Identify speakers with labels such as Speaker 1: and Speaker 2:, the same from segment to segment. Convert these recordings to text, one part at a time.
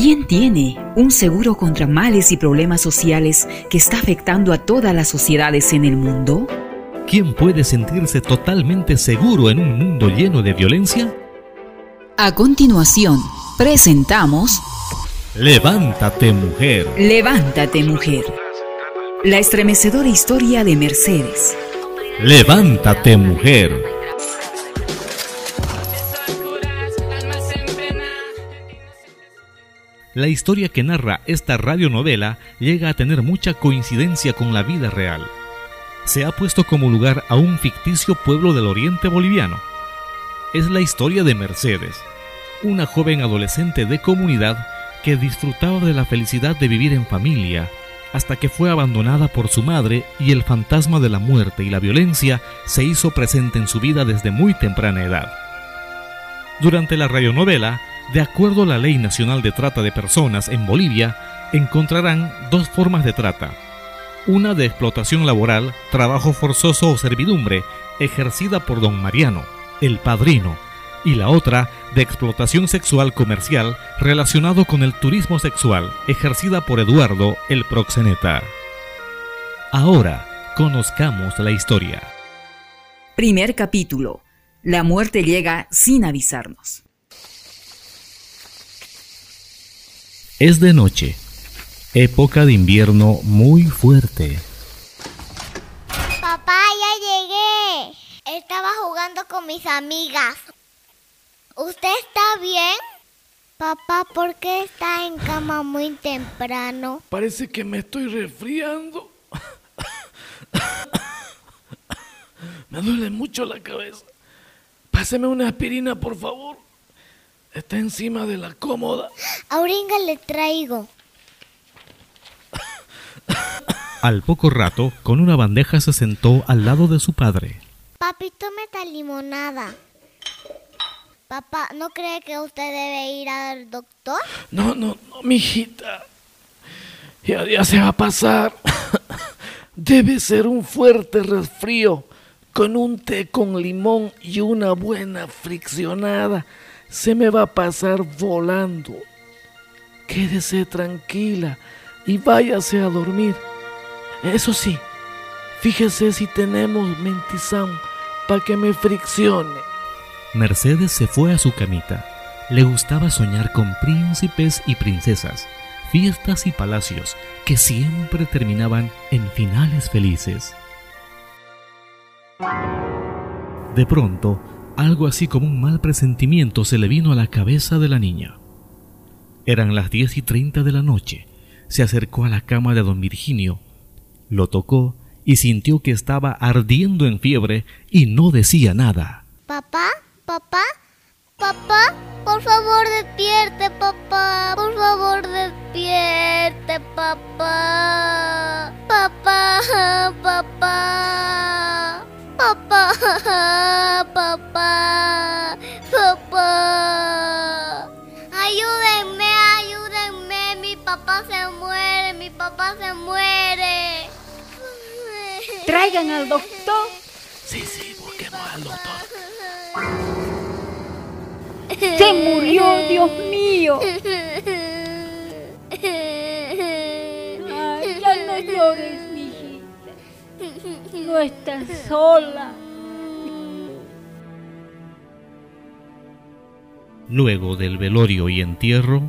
Speaker 1: ¿Quién tiene un seguro contra males y problemas sociales que está afectando a todas las sociedades en el mundo?
Speaker 2: ¿Quién puede sentirse totalmente seguro en un mundo lleno de violencia?
Speaker 1: A continuación, presentamos
Speaker 2: Levántate mujer.
Speaker 1: Levántate mujer. La estremecedora historia de Mercedes.
Speaker 2: Levántate mujer. La historia que narra esta radionovela llega a tener mucha coincidencia con la vida real. Se ha puesto como lugar a un ficticio pueblo del oriente boliviano. Es la historia de Mercedes, una joven adolescente de comunidad que disfrutaba de la felicidad de vivir en familia, hasta que fue abandonada por su madre y el fantasma de la muerte y la violencia se hizo presente en su vida desde muy temprana edad. Durante la radionovela, de acuerdo a la Ley Nacional de Trata de Personas en Bolivia, encontrarán dos formas de trata. Una de explotación laboral, trabajo forzoso o servidumbre, ejercida por don Mariano, el padrino, y la otra de explotación sexual comercial relacionado con el turismo sexual, ejercida por Eduardo, el proxeneta. Ahora, conozcamos la historia.
Speaker 1: Primer capítulo. La muerte llega sin avisarnos.
Speaker 2: Es de noche, época de invierno muy fuerte.
Speaker 3: Papá, ya llegué. Estaba jugando con mis amigas. ¿Usted está bien? Papá, ¿por qué está en cama muy temprano?
Speaker 4: Parece que me estoy resfriando. Me duele mucho la cabeza. Páseme una aspirina, por favor. Está encima de la cómoda.
Speaker 3: Auringa le traigo.
Speaker 2: Al poco rato, con una bandeja se sentó al lado de su padre.
Speaker 3: Papi, tome esta limonada. Papá, ¿no cree que usted debe ir al doctor?
Speaker 4: No, no, no, mijita. Ya, ya se va a pasar. Debe ser un fuerte resfrío con un té con limón y una buena friccionada se me va a pasar volando. Quédese tranquila y váyase a dormir. Eso sí, fíjese si tenemos mentizán para que me friccione.
Speaker 2: Mercedes se fue a su camita. Le gustaba soñar con príncipes y princesas, fiestas y palacios que siempre terminaban en finales felices. De pronto, algo así como un mal presentimiento se le vino a la cabeza de la niña. Eran las diez y treinta de la noche. Se acercó a la cama de don Virginio, lo tocó y sintió que estaba ardiendo en fiebre y no decía nada.
Speaker 3: ¿Papá? ¿Papá? ¿Papá? Por favor, despierte, papá. Por favor, despierte, papá. Papá, papá. Papá, papá, papá. Ayúdenme, ayúdenme. Mi papá se muere, mi papá se muere.
Speaker 5: Traigan al doctor.
Speaker 4: Sí, sí, busquemos al doctor.
Speaker 5: Se murió, Dios mío. Ay, ya no llores. Estás sola.
Speaker 2: Luego del velorio y entierro,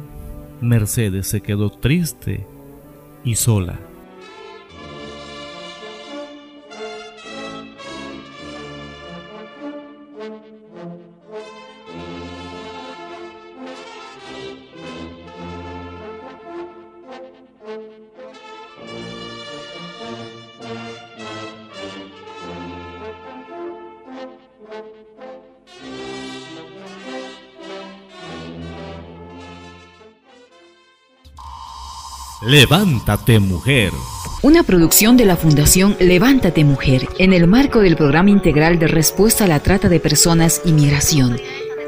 Speaker 2: Mercedes se quedó triste y sola. Levántate mujer.
Speaker 1: Una producción de la Fundación Levántate Mujer en el marco del Programa Integral de Respuesta a la Trata de Personas y Migración.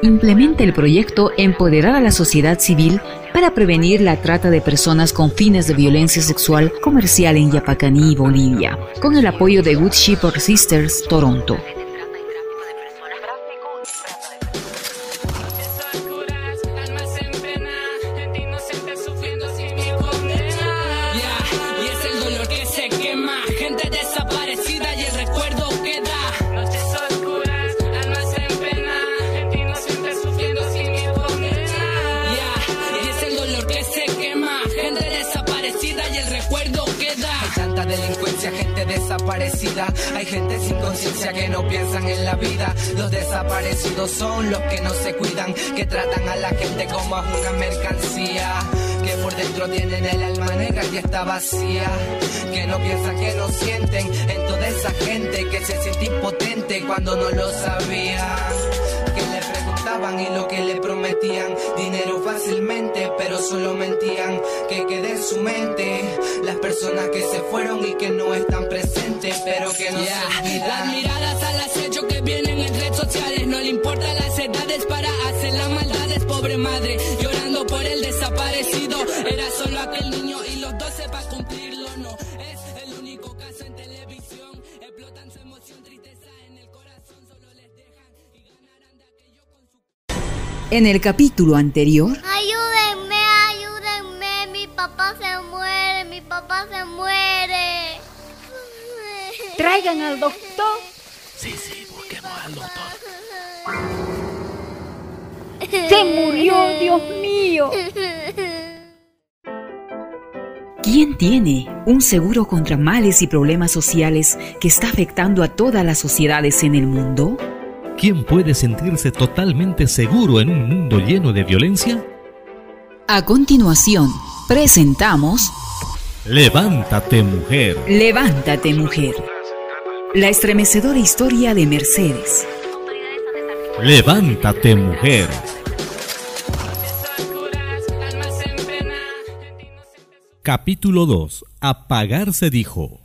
Speaker 1: Implementa el proyecto Empoderar a la sociedad civil para prevenir la trata de personas con fines de violencia sexual comercial en Yapacaní, Bolivia, con el apoyo de Good Shepherd Sisters, Toronto.
Speaker 6: En el
Speaker 1: capítulo anterior,
Speaker 3: Ayúdenme, ayúdenme. Mi papá se muere, mi papá se muere.
Speaker 5: Traigan al doctor.
Speaker 4: Sí, sí, busquemos al doctor.
Speaker 5: Se murió, Dios mío.
Speaker 1: ¿quién tiene un seguro contra males y problemas sociales que está afectando a todas las sociedades en el mundo?
Speaker 2: ¿Quién puede sentirse totalmente seguro en un mundo lleno de violencia?
Speaker 1: A continuación, presentamos
Speaker 2: Levántate mujer.
Speaker 1: Levántate mujer. La estremecedora historia de Mercedes.
Speaker 2: Levántate mujer. Capítulo 2. Apagarse dijo.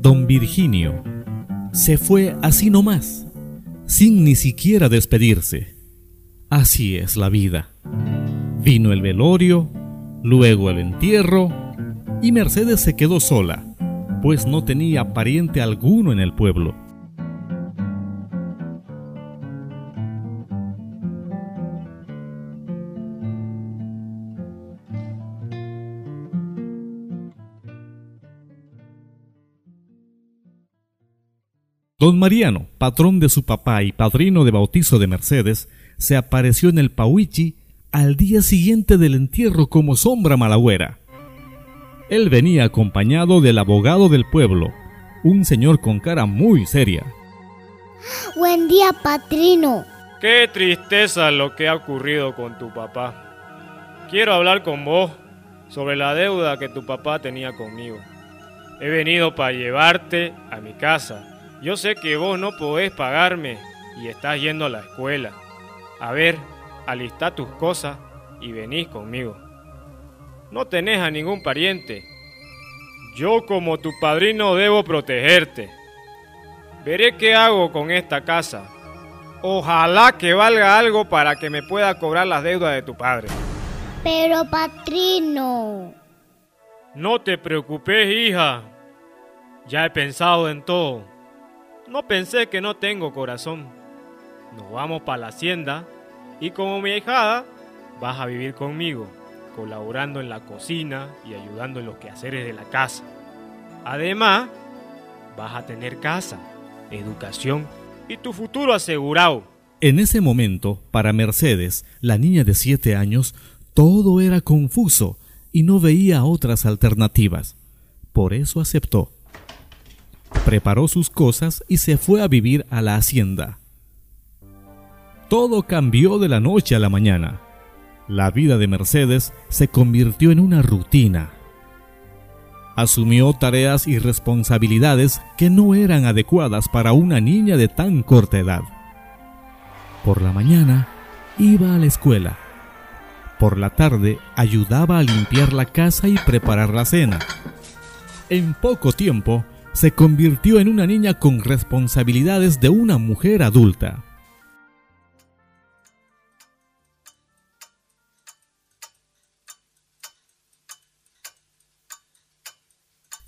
Speaker 2: Don Virginio se fue así nomás, sin ni siquiera despedirse. Así es la vida. Vino el velorio, luego el entierro, y Mercedes se quedó sola, pues no tenía pariente alguno en el pueblo. Don Mariano, patrón de su papá y padrino de bautizo de Mercedes, se apareció en el Pauichi al día siguiente del entierro como sombra malagüera. Él venía acompañado del abogado del pueblo, un señor con cara muy seria.
Speaker 3: Buen día, patrino.
Speaker 7: Qué tristeza lo que ha ocurrido con tu papá. Quiero hablar con vos sobre la deuda que tu papá tenía conmigo. He venido para llevarte a mi casa. Yo sé que vos no podés pagarme y estás yendo a la escuela. A ver, alistá tus cosas y venís conmigo. No tenés a ningún pariente. Yo como tu padrino debo protegerte. Veré qué hago con esta casa. Ojalá que valga algo para que me pueda cobrar las deudas de tu padre.
Speaker 3: Pero, patrino.
Speaker 7: No te preocupes, hija. Ya he pensado en todo. No pensé que no tengo corazón. Nos vamos para la hacienda y como mi ahijada vas a vivir conmigo, colaborando en la cocina y ayudando en los quehaceres de la casa. Además, vas a tener casa, educación y tu futuro asegurado.
Speaker 2: En ese momento, para Mercedes, la niña de siete años, todo era confuso y no veía otras alternativas. Por eso aceptó. Preparó sus cosas y se fue a vivir a la hacienda. Todo cambió de la noche a la mañana. La vida de Mercedes se convirtió en una rutina. Asumió tareas y responsabilidades que no eran adecuadas para una niña de tan corta edad. Por la mañana iba a la escuela. Por la tarde ayudaba a limpiar la casa y preparar la cena. En poco tiempo se convirtió en una niña con responsabilidades de una mujer adulta.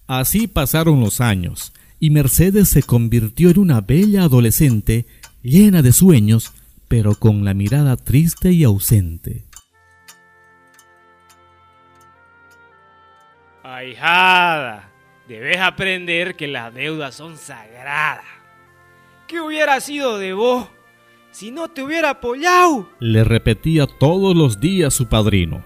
Speaker 2: Así pasaron los años, y Mercedes se convirtió en una bella adolescente llena de sueños, pero con la mirada triste y ausente.
Speaker 7: Ahijada, debes aprender que las deudas son sagradas. ¿Qué hubiera sido de vos si no te hubiera apoyado?
Speaker 2: Le repetía todos los días su padrino.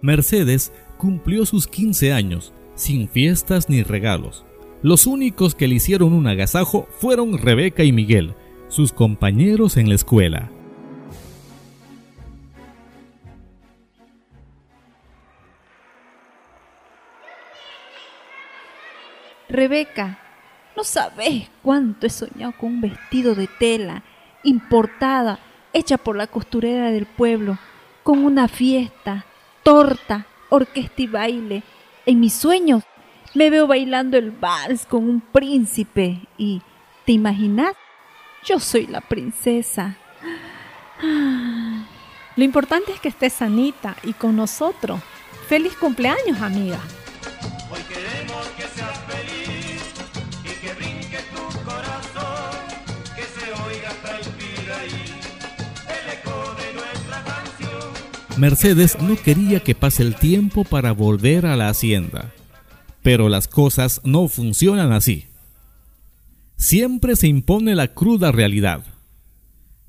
Speaker 2: Mercedes cumplió sus 15 años, sin fiestas ni regalos los únicos que le hicieron un agasajo fueron Rebeca y Miguel, sus compañeros en la escuela.
Speaker 5: Rebeca, no sabes cuánto he soñado con un vestido de tela importada, hecha por la costurera del pueblo, con una fiesta, torta, orquesta y baile. En mis sueños me veo bailando el vals con un príncipe y, ¿te imaginas? Yo soy la princesa.
Speaker 8: Lo importante es que estés sanita y con nosotros. Feliz cumpleaños, amiga.
Speaker 9: Hoy queremos que seas feliz y que brinque tu corazón, que se oiga hasta el Piraí, el eco de nuestra canción.
Speaker 2: Mercedes no quería que pase el tiempo para volver a la hacienda. Pero las cosas no funcionan así. Siempre se impone la cruda realidad.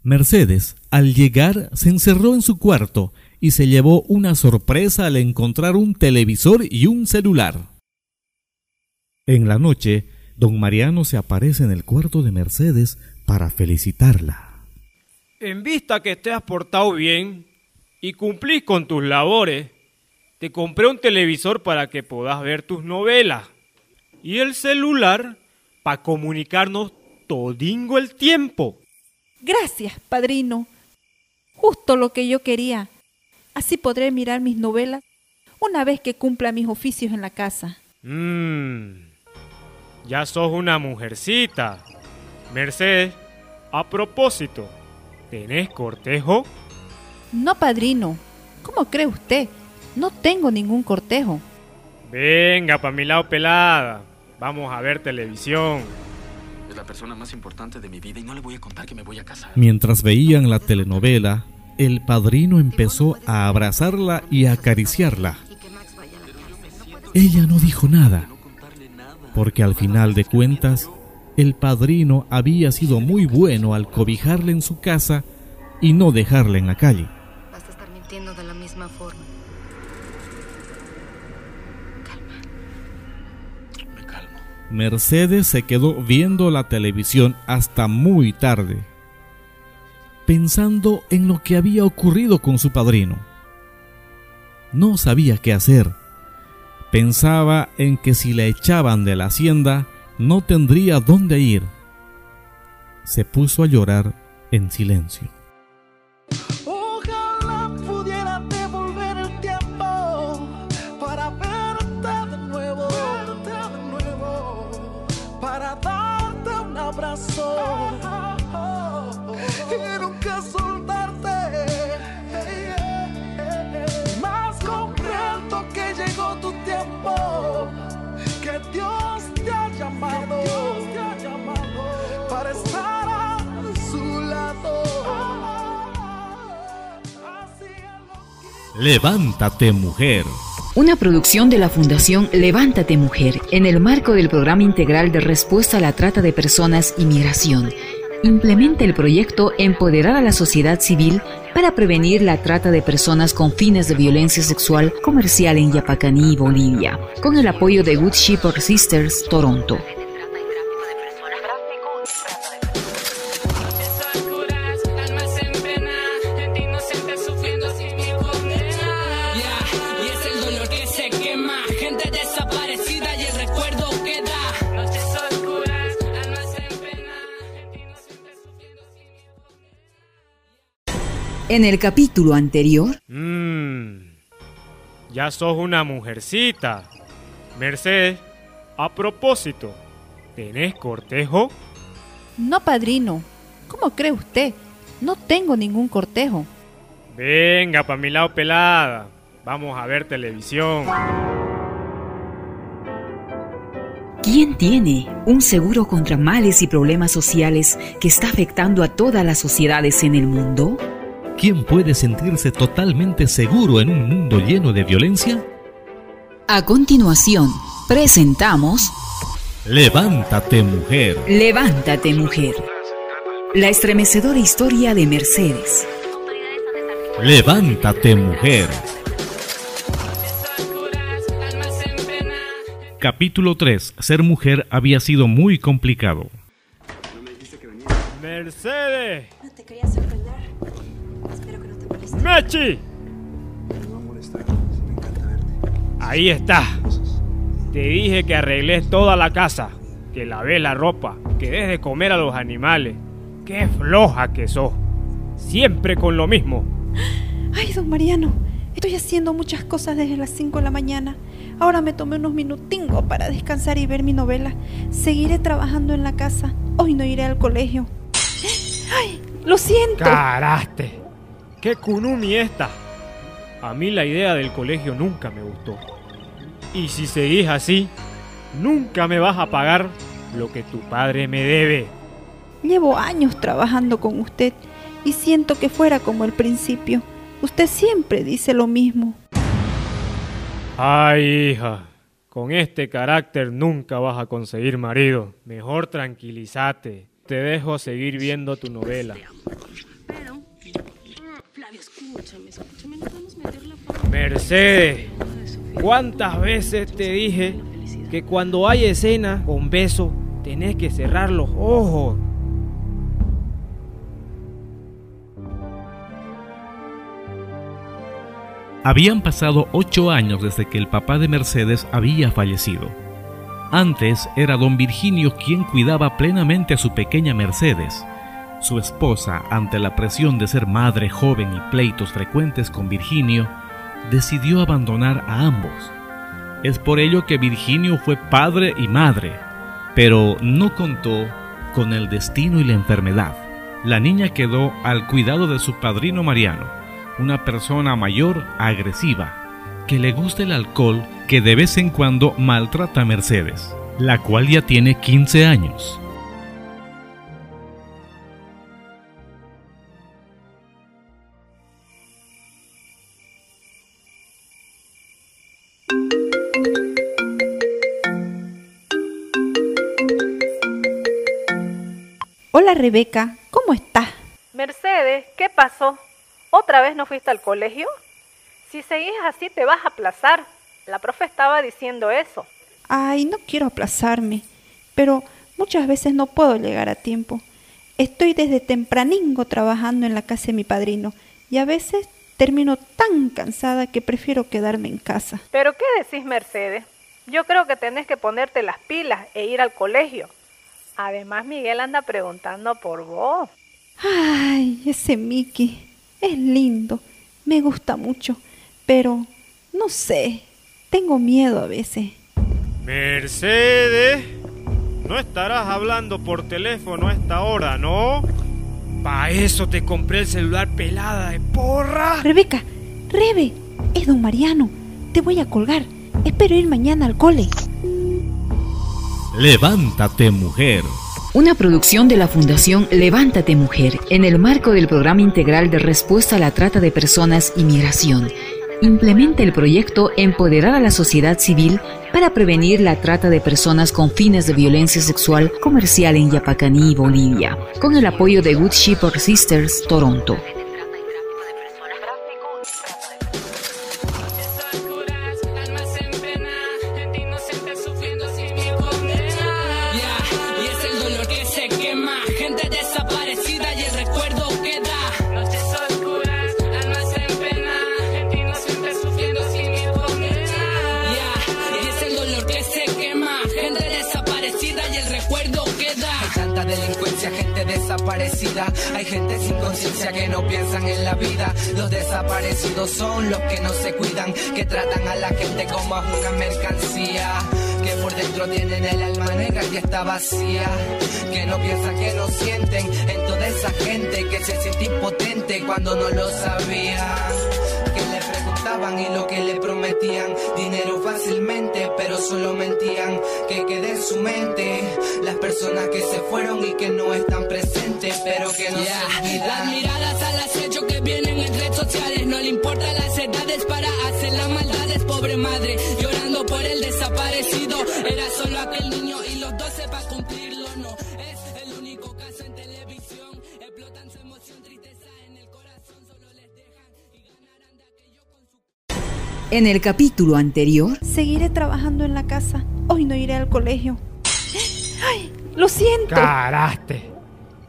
Speaker 2: Mercedes, al llegar, se encerró en su cuarto y se llevó una sorpresa al encontrar un televisor y un celular. En la noche, don Mariano se aparece en el cuarto de Mercedes para felicitarla.
Speaker 7: En vista que te has portado bien y cumplís con tus labores, te compré un televisor para que puedas ver tus novelas y el celular para comunicarnos todingo el tiempo.
Speaker 5: Gracias, padrino. Justo lo que yo quería. Así podré mirar mis novelas una vez que cumpla mis oficios en la casa.
Speaker 7: Mmm, ya sos una mujercita. Mercedes, a propósito, ¿tenés cortejo?
Speaker 5: No, padrino. ¿Cómo cree usted? No tengo ningún cortejo.
Speaker 7: Venga, pa' mi lado pelada. Vamos a ver televisión.
Speaker 10: Es la persona más importante de mi vida y no le voy a contar que me voy a casar.
Speaker 2: Mientras veían la telenovela, el padrino empezó a abrazarla y a acariciarla. Ella no dijo nada, porque al final de cuentas, el padrino había sido muy bueno al cobijarle en su casa y no dejarle en la calle. Mercedes se quedó viendo la televisión hasta muy tarde, pensando en lo que había ocurrido con su padrino. No sabía qué hacer. Pensaba en que si la echaban de la hacienda, no tendría dónde ir. Se puso a llorar en silencio. Levántate mujer.
Speaker 1: Una producción de la Fundación Levántate Mujer en el marco del Programa Integral de Respuesta a la Trata de Personas y Migración. Implementa el proyecto Empoderar a la sociedad civil para prevenir la trata de personas con fines de violencia sexual comercial en Yapacaní, Bolivia, con el apoyo de Good Shepherd Sisters, Toronto.
Speaker 11: En el
Speaker 1: capítulo anterior,
Speaker 7: Mmm, ya sos una mujercita. Mercedes, a propósito, ¿tenés cortejo?
Speaker 5: No, padrino. ¿Cómo cree usted? No tengo ningún cortejo.
Speaker 7: Venga, pa' mi lado pelada. Vamos a ver televisión.
Speaker 1: ¿quién tiene un seguro contra males y problemas sociales que está afectando a todas las sociedades en el mundo?
Speaker 2: ¿Quién puede sentirse totalmente seguro en un mundo lleno de violencia?
Speaker 1: A continuación, presentamos
Speaker 2: Levántate mujer.
Speaker 1: Levántate mujer. La estremecedora historia de Mercedes.
Speaker 2: Levántate mujer. Capítulo 3. Ser mujer había sido muy complicado.
Speaker 7: Mercedes.
Speaker 12: No te quería sorprender.
Speaker 7: Mechi. Ahí está. Te dije que arregles toda la casa, que lavé la ropa, que des de comer a los animales. Qué floja que sos. Siempre con lo mismo.
Speaker 5: Ay, don Mariano, estoy haciendo muchas cosas desde las 5 de la mañana. Ahora me tomé unos minutingos para descansar y ver mi novela. Seguiré trabajando en la casa. Hoy no iré al colegio. ¡Ay! Lo siento.
Speaker 7: Caraste. Qué kunumi esta. A mí la idea del colegio nunca me gustó. Y si seguís así, nunca me vas a pagar lo que tu padre me debe.
Speaker 5: Llevo años trabajando con usted y siento que fuera como el principio. Usted siempre dice lo mismo.
Speaker 7: Ay, hija, con este carácter nunca vas a conseguir marido. Mejor tranquilízate. Te dejo seguir viendo tu novela.
Speaker 12: Escúchame, escúchame, no podemos meter la
Speaker 7: Mercedes, ¿cuántas veces te dije que cuando hay escena con beso tenés que cerrar los ojos?
Speaker 2: Habían pasado ocho años desde que el papá de Mercedes había fallecido. Antes era don Virginio quien cuidaba plenamente a su pequeña Mercedes. Su esposa, ante la presión de ser madre joven y pleitos frecuentes con Virginio, decidió abandonar a ambos. Es por ello que Virginio fue padre y madre, pero no contó con el destino y la enfermedad. La niña quedó al cuidado de su padrino Mariano, una persona mayor agresiva, que le gusta el alcohol que de vez en cuando maltrata a Mercedes, la cual ya tiene 15 años.
Speaker 5: Rebeca, ¿cómo estás?
Speaker 8: Mercedes, ¿qué pasó? ¿Otra vez no fuiste al colegio? Si seguís así te vas a aplazar. La profe estaba diciendo eso.
Speaker 5: Ay, no quiero aplazarme, pero muchas veces no puedo llegar a tiempo. Estoy desde tempraningo trabajando en la casa de mi padrino y a veces termino tan cansada que prefiero quedarme en casa.
Speaker 8: ¿Pero qué decís, Mercedes? Yo creo que tenés que ponerte las pilas e ir al colegio. Además, Miguel anda preguntando por vos.
Speaker 5: Ay, ese Mickey es lindo, me gusta mucho, pero no sé, tengo miedo a veces.
Speaker 7: Mercedes, no estarás hablando por teléfono a esta hora, ¿no? Pa' eso te compré el celular pelada de porra.
Speaker 5: Rebeca, Rebe, es don Mariano, te voy a colgar. Espero ir mañana al cole.
Speaker 2: Levántate, mujer.
Speaker 1: Una producción de la Fundación Levántate Mujer en el marco del Programa Integral de Respuesta a la Trata de Personas y Migración. Implementa el proyecto Empoderar a la sociedad civil para prevenir la trata de personas con fines de violencia sexual comercial en Yapacaní, Bolivia, con el apoyo de Good Shepherd Sisters, Toronto.
Speaker 6: Vacía. Que no piensan, que no sienten en toda esa gente que se siente impotente cuando no lo sabía. Que le preguntaban y lo que le prometían. Dinero fácilmente, pero solo mentían. Que quede en su mente las personas que se fueron y que no están presentes, pero que no
Speaker 11: Ya,
Speaker 6: se olvidan.
Speaker 11: Las miradas al acecho que vienen en redes sociales, no le importa las edades para hacer las maldades, pobre madre, llorando por el desaparecido. Era solo aquel niño En el
Speaker 1: capítulo anterior,
Speaker 5: Seguiré trabajando en la casa. Hoy no iré al colegio. ¡Ay! Lo siento.
Speaker 7: Caraste.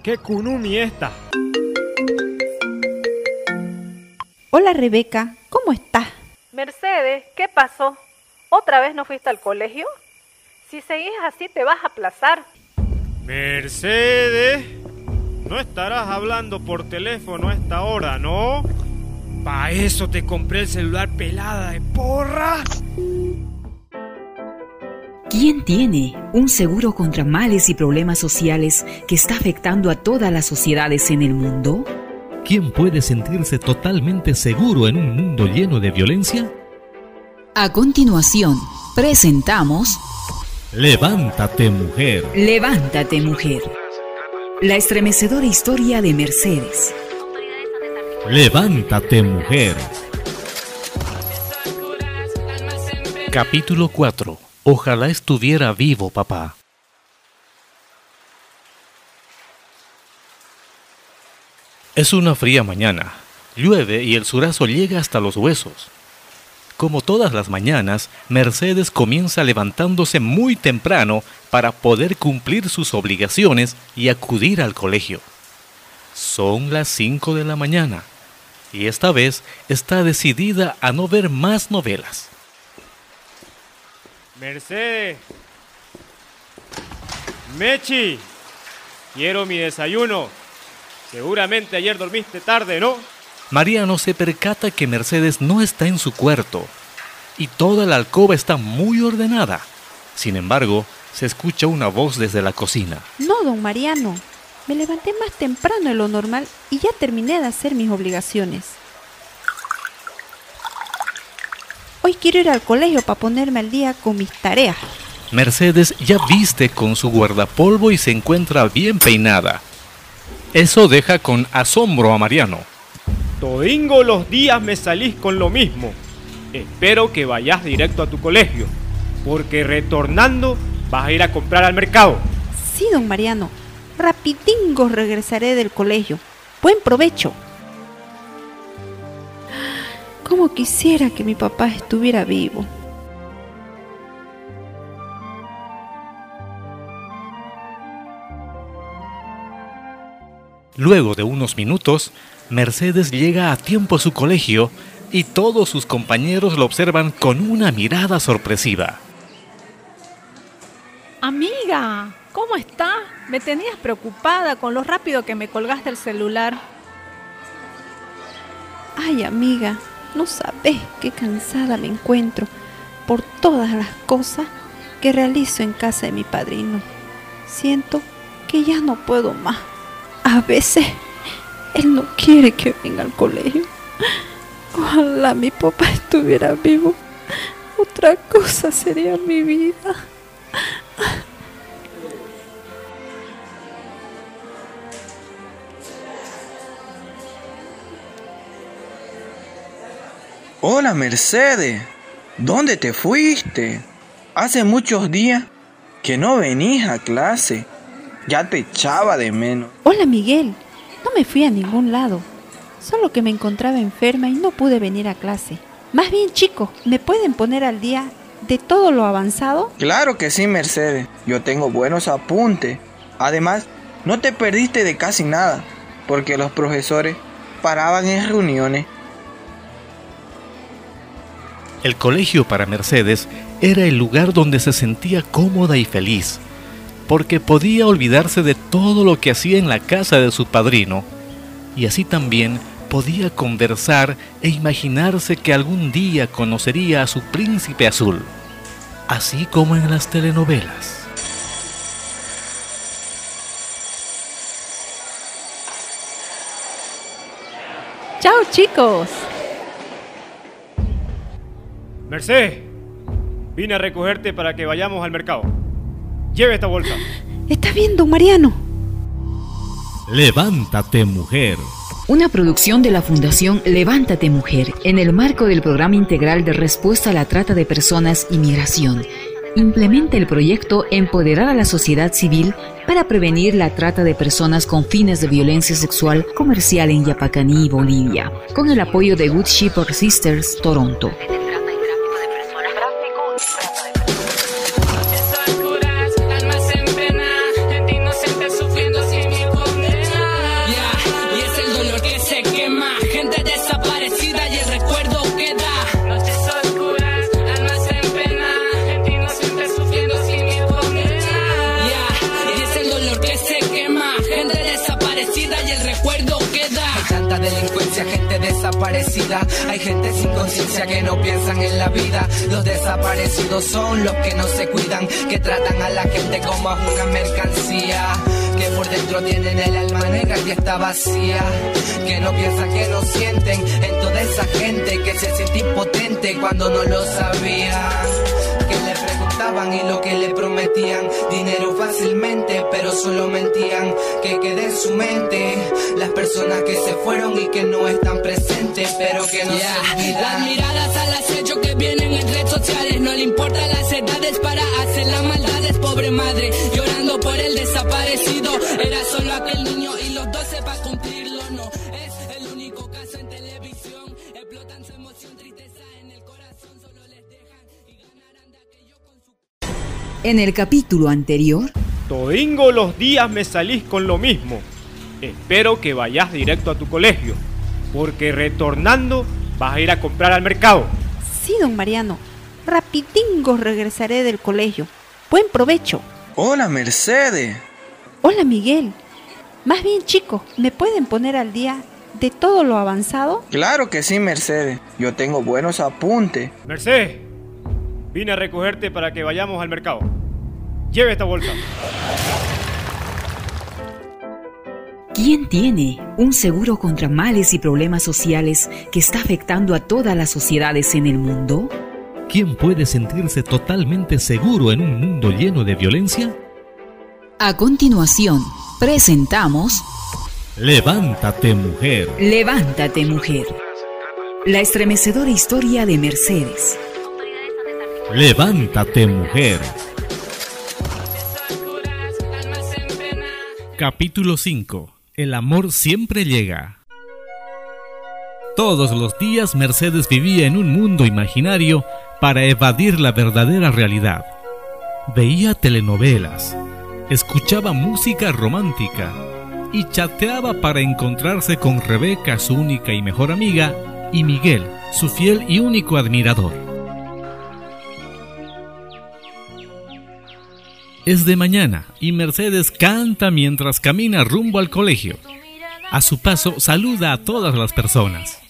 Speaker 7: ¿Qué kunumi esta?
Speaker 5: Hola Rebeca, ¿cómo estás?
Speaker 8: Mercedes, ¿qué pasó? ¿Otra vez no fuiste al colegio? Si seguís así te vas a aplazar.
Speaker 7: Mercedes, no estarás hablando por teléfono a esta hora, ¿no? Pa' eso te compré el celular pelada de porra.
Speaker 1: ¿Quién tiene un seguro contra males y problemas sociales que está afectando a todas las sociedades en el mundo?
Speaker 13: ¿Quién puede sentirse totalmente seguro en un mundo lleno de violencia?
Speaker 1: A continuación, presentamos
Speaker 13: Levántate mujer.
Speaker 1: Levántate mujer. La estremecedora historia de Mercedes.
Speaker 13: Levántate mujer. Capítulo 4. Ojalá estuviera vivo, papá. Es una fría mañana. Llueve y el surazo llega hasta los huesos. Como todas las mañanas, Mercedes comienza levantándose muy temprano para poder cumplir sus obligaciones y acudir al colegio. Son las 5 de la mañana y esta vez está decidida a no ver más novelas.
Speaker 7: Mercedes. Mechi. Quiero mi desayuno. Seguramente ayer dormiste tarde, ¿no?
Speaker 13: Mariano se percata que Mercedes no está en su cuarto y toda la alcoba está muy ordenada. Sin embargo, se escucha una voz desde la cocina.
Speaker 5: No, don Mariano. Me levanté más temprano de lo normal y ya terminé de hacer mis obligaciones. Hoy quiero ir al colegio para ponerme al día con mis tareas.
Speaker 13: Mercedes ya viste con su guardapolvo y se encuentra bien peinada. Eso deja con asombro a Mariano.
Speaker 7: Todingo los días me salís con lo mismo. Espero que vayas directo a tu colegio, porque retornando vas a ir a comprar al mercado.
Speaker 5: Sí, don Mariano. Rapidingo regresaré del colegio. Buen provecho. Cómo quisiera que mi papá estuviera vivo.
Speaker 13: Luego de unos minutos, Mercedes llega a tiempo a su colegio y todos sus compañeros lo observan con una mirada sorpresiva.
Speaker 8: Amiga, ¿cómo estás? Me tenías preocupada con lo rápido que me colgaste el celular.
Speaker 5: Ay, amiga, no sabes qué cansada me encuentro por todas las cosas que realizo en casa de mi padrino. Siento que ya no puedo más. A veces él no quiere que venga al colegio. Ojalá mi papá estuviera vivo. Otra cosa sería mi vida.
Speaker 14: Hola Mercedes, ¿dónde te fuiste? Hace muchos días que no venís a clase. Ya te echaba de menos.
Speaker 5: Hola Miguel, no me fui a ningún lado. Solo que me encontraba enferma y no pude venir a clase. Más bien chicos, ¿me pueden poner al día de todo lo avanzado?
Speaker 14: Claro que sí, Mercedes. Yo tengo buenos apuntes. Además, no te perdiste de casi nada, porque los profesores paraban en reuniones.
Speaker 13: El colegio para Mercedes era el lugar donde se sentía cómoda y feliz, porque podía olvidarse de todo lo que hacía en la casa de su padrino, y así también podía conversar e imaginarse que algún día conocería a su príncipe azul, así como en las telenovelas.
Speaker 8: Chao chicos.
Speaker 7: Mercedes, vine a recogerte para que vayamos al mercado. Lleve esta bolsa.
Speaker 5: Está bien, don Mariano.
Speaker 13: Levántate mujer.
Speaker 1: Una producción de la Fundación Levántate Mujer en el marco del Programa Integral de Respuesta a la Trata de Personas y Migración. Implementa el proyecto Empoderar a la sociedad civil para prevenir la trata de personas con fines de violencia sexual comercial en Yapacaní, Bolivia, con el apoyo de Good Shepherd Sisters, Toronto.
Speaker 6: Hay gente sin conciencia que no piensan en la vida. Los desaparecidos son los que no se cuidan, que tratan a la gente como a una mercancía. Que por dentro tienen el alma negra y está vacía. Que no piensan, que no sienten en toda esa gente que se siente impotente cuando no lo sabía. Y lo que le prometían. Dinero fácilmente, pero solo mentían. Que quede en su mente las personas que se fueron y que no están presentes, pero que no
Speaker 11: Yeah.
Speaker 6: se olvidan.
Speaker 11: Las miradas al acecho que vienen en redes sociales. No le importa las edades para hacer las maldades. Pobre madre, llorando por el desaparecido. Era solo aquel niño y los 12 para cumplirlo. No es el En el
Speaker 1: capítulo anterior,
Speaker 7: Todingo los días me salís con lo mismo. Espero que vayas directo a tu colegio, porque retornando vas a ir a comprar al mercado.
Speaker 5: Sí, don Mariano. Rapidingo regresaré del colegio. Buen provecho.
Speaker 14: Hola, Mercedes.
Speaker 5: Hola, Miguel. Más bien, chicos, ¿me pueden poner al día de todo lo avanzado?
Speaker 14: Claro que sí, Mercedes. Yo tengo buenos apuntes.
Speaker 7: Mercedes, vine a recogerte para que vayamos al mercado. Lleve esta bolsa.
Speaker 1: ¿quién tiene un seguro contra males y problemas sociales que está afectando a todas las sociedades en el mundo?
Speaker 2: ¿Quién puede sentirse totalmente seguro en un mundo lleno de violencia?
Speaker 1: A continuación, presentamos
Speaker 2: Levántate, mujer.
Speaker 1: Levántate, mujer. La estremecedora historia de Mercedes.
Speaker 2: Levántate, mujer. Capítulo 5. El amor siempre llega. Todos los días Mercedes vivía en un mundo imaginario para evadir la verdadera realidad. Veía telenovelas, escuchaba música romántica y chateaba para encontrarse con Rebeca, su única y mejor amiga, y Miguel, su fiel y único admirador. Es de mañana y Mercedes canta mientras camina rumbo al colegio. A su paso saluda a todas las personas.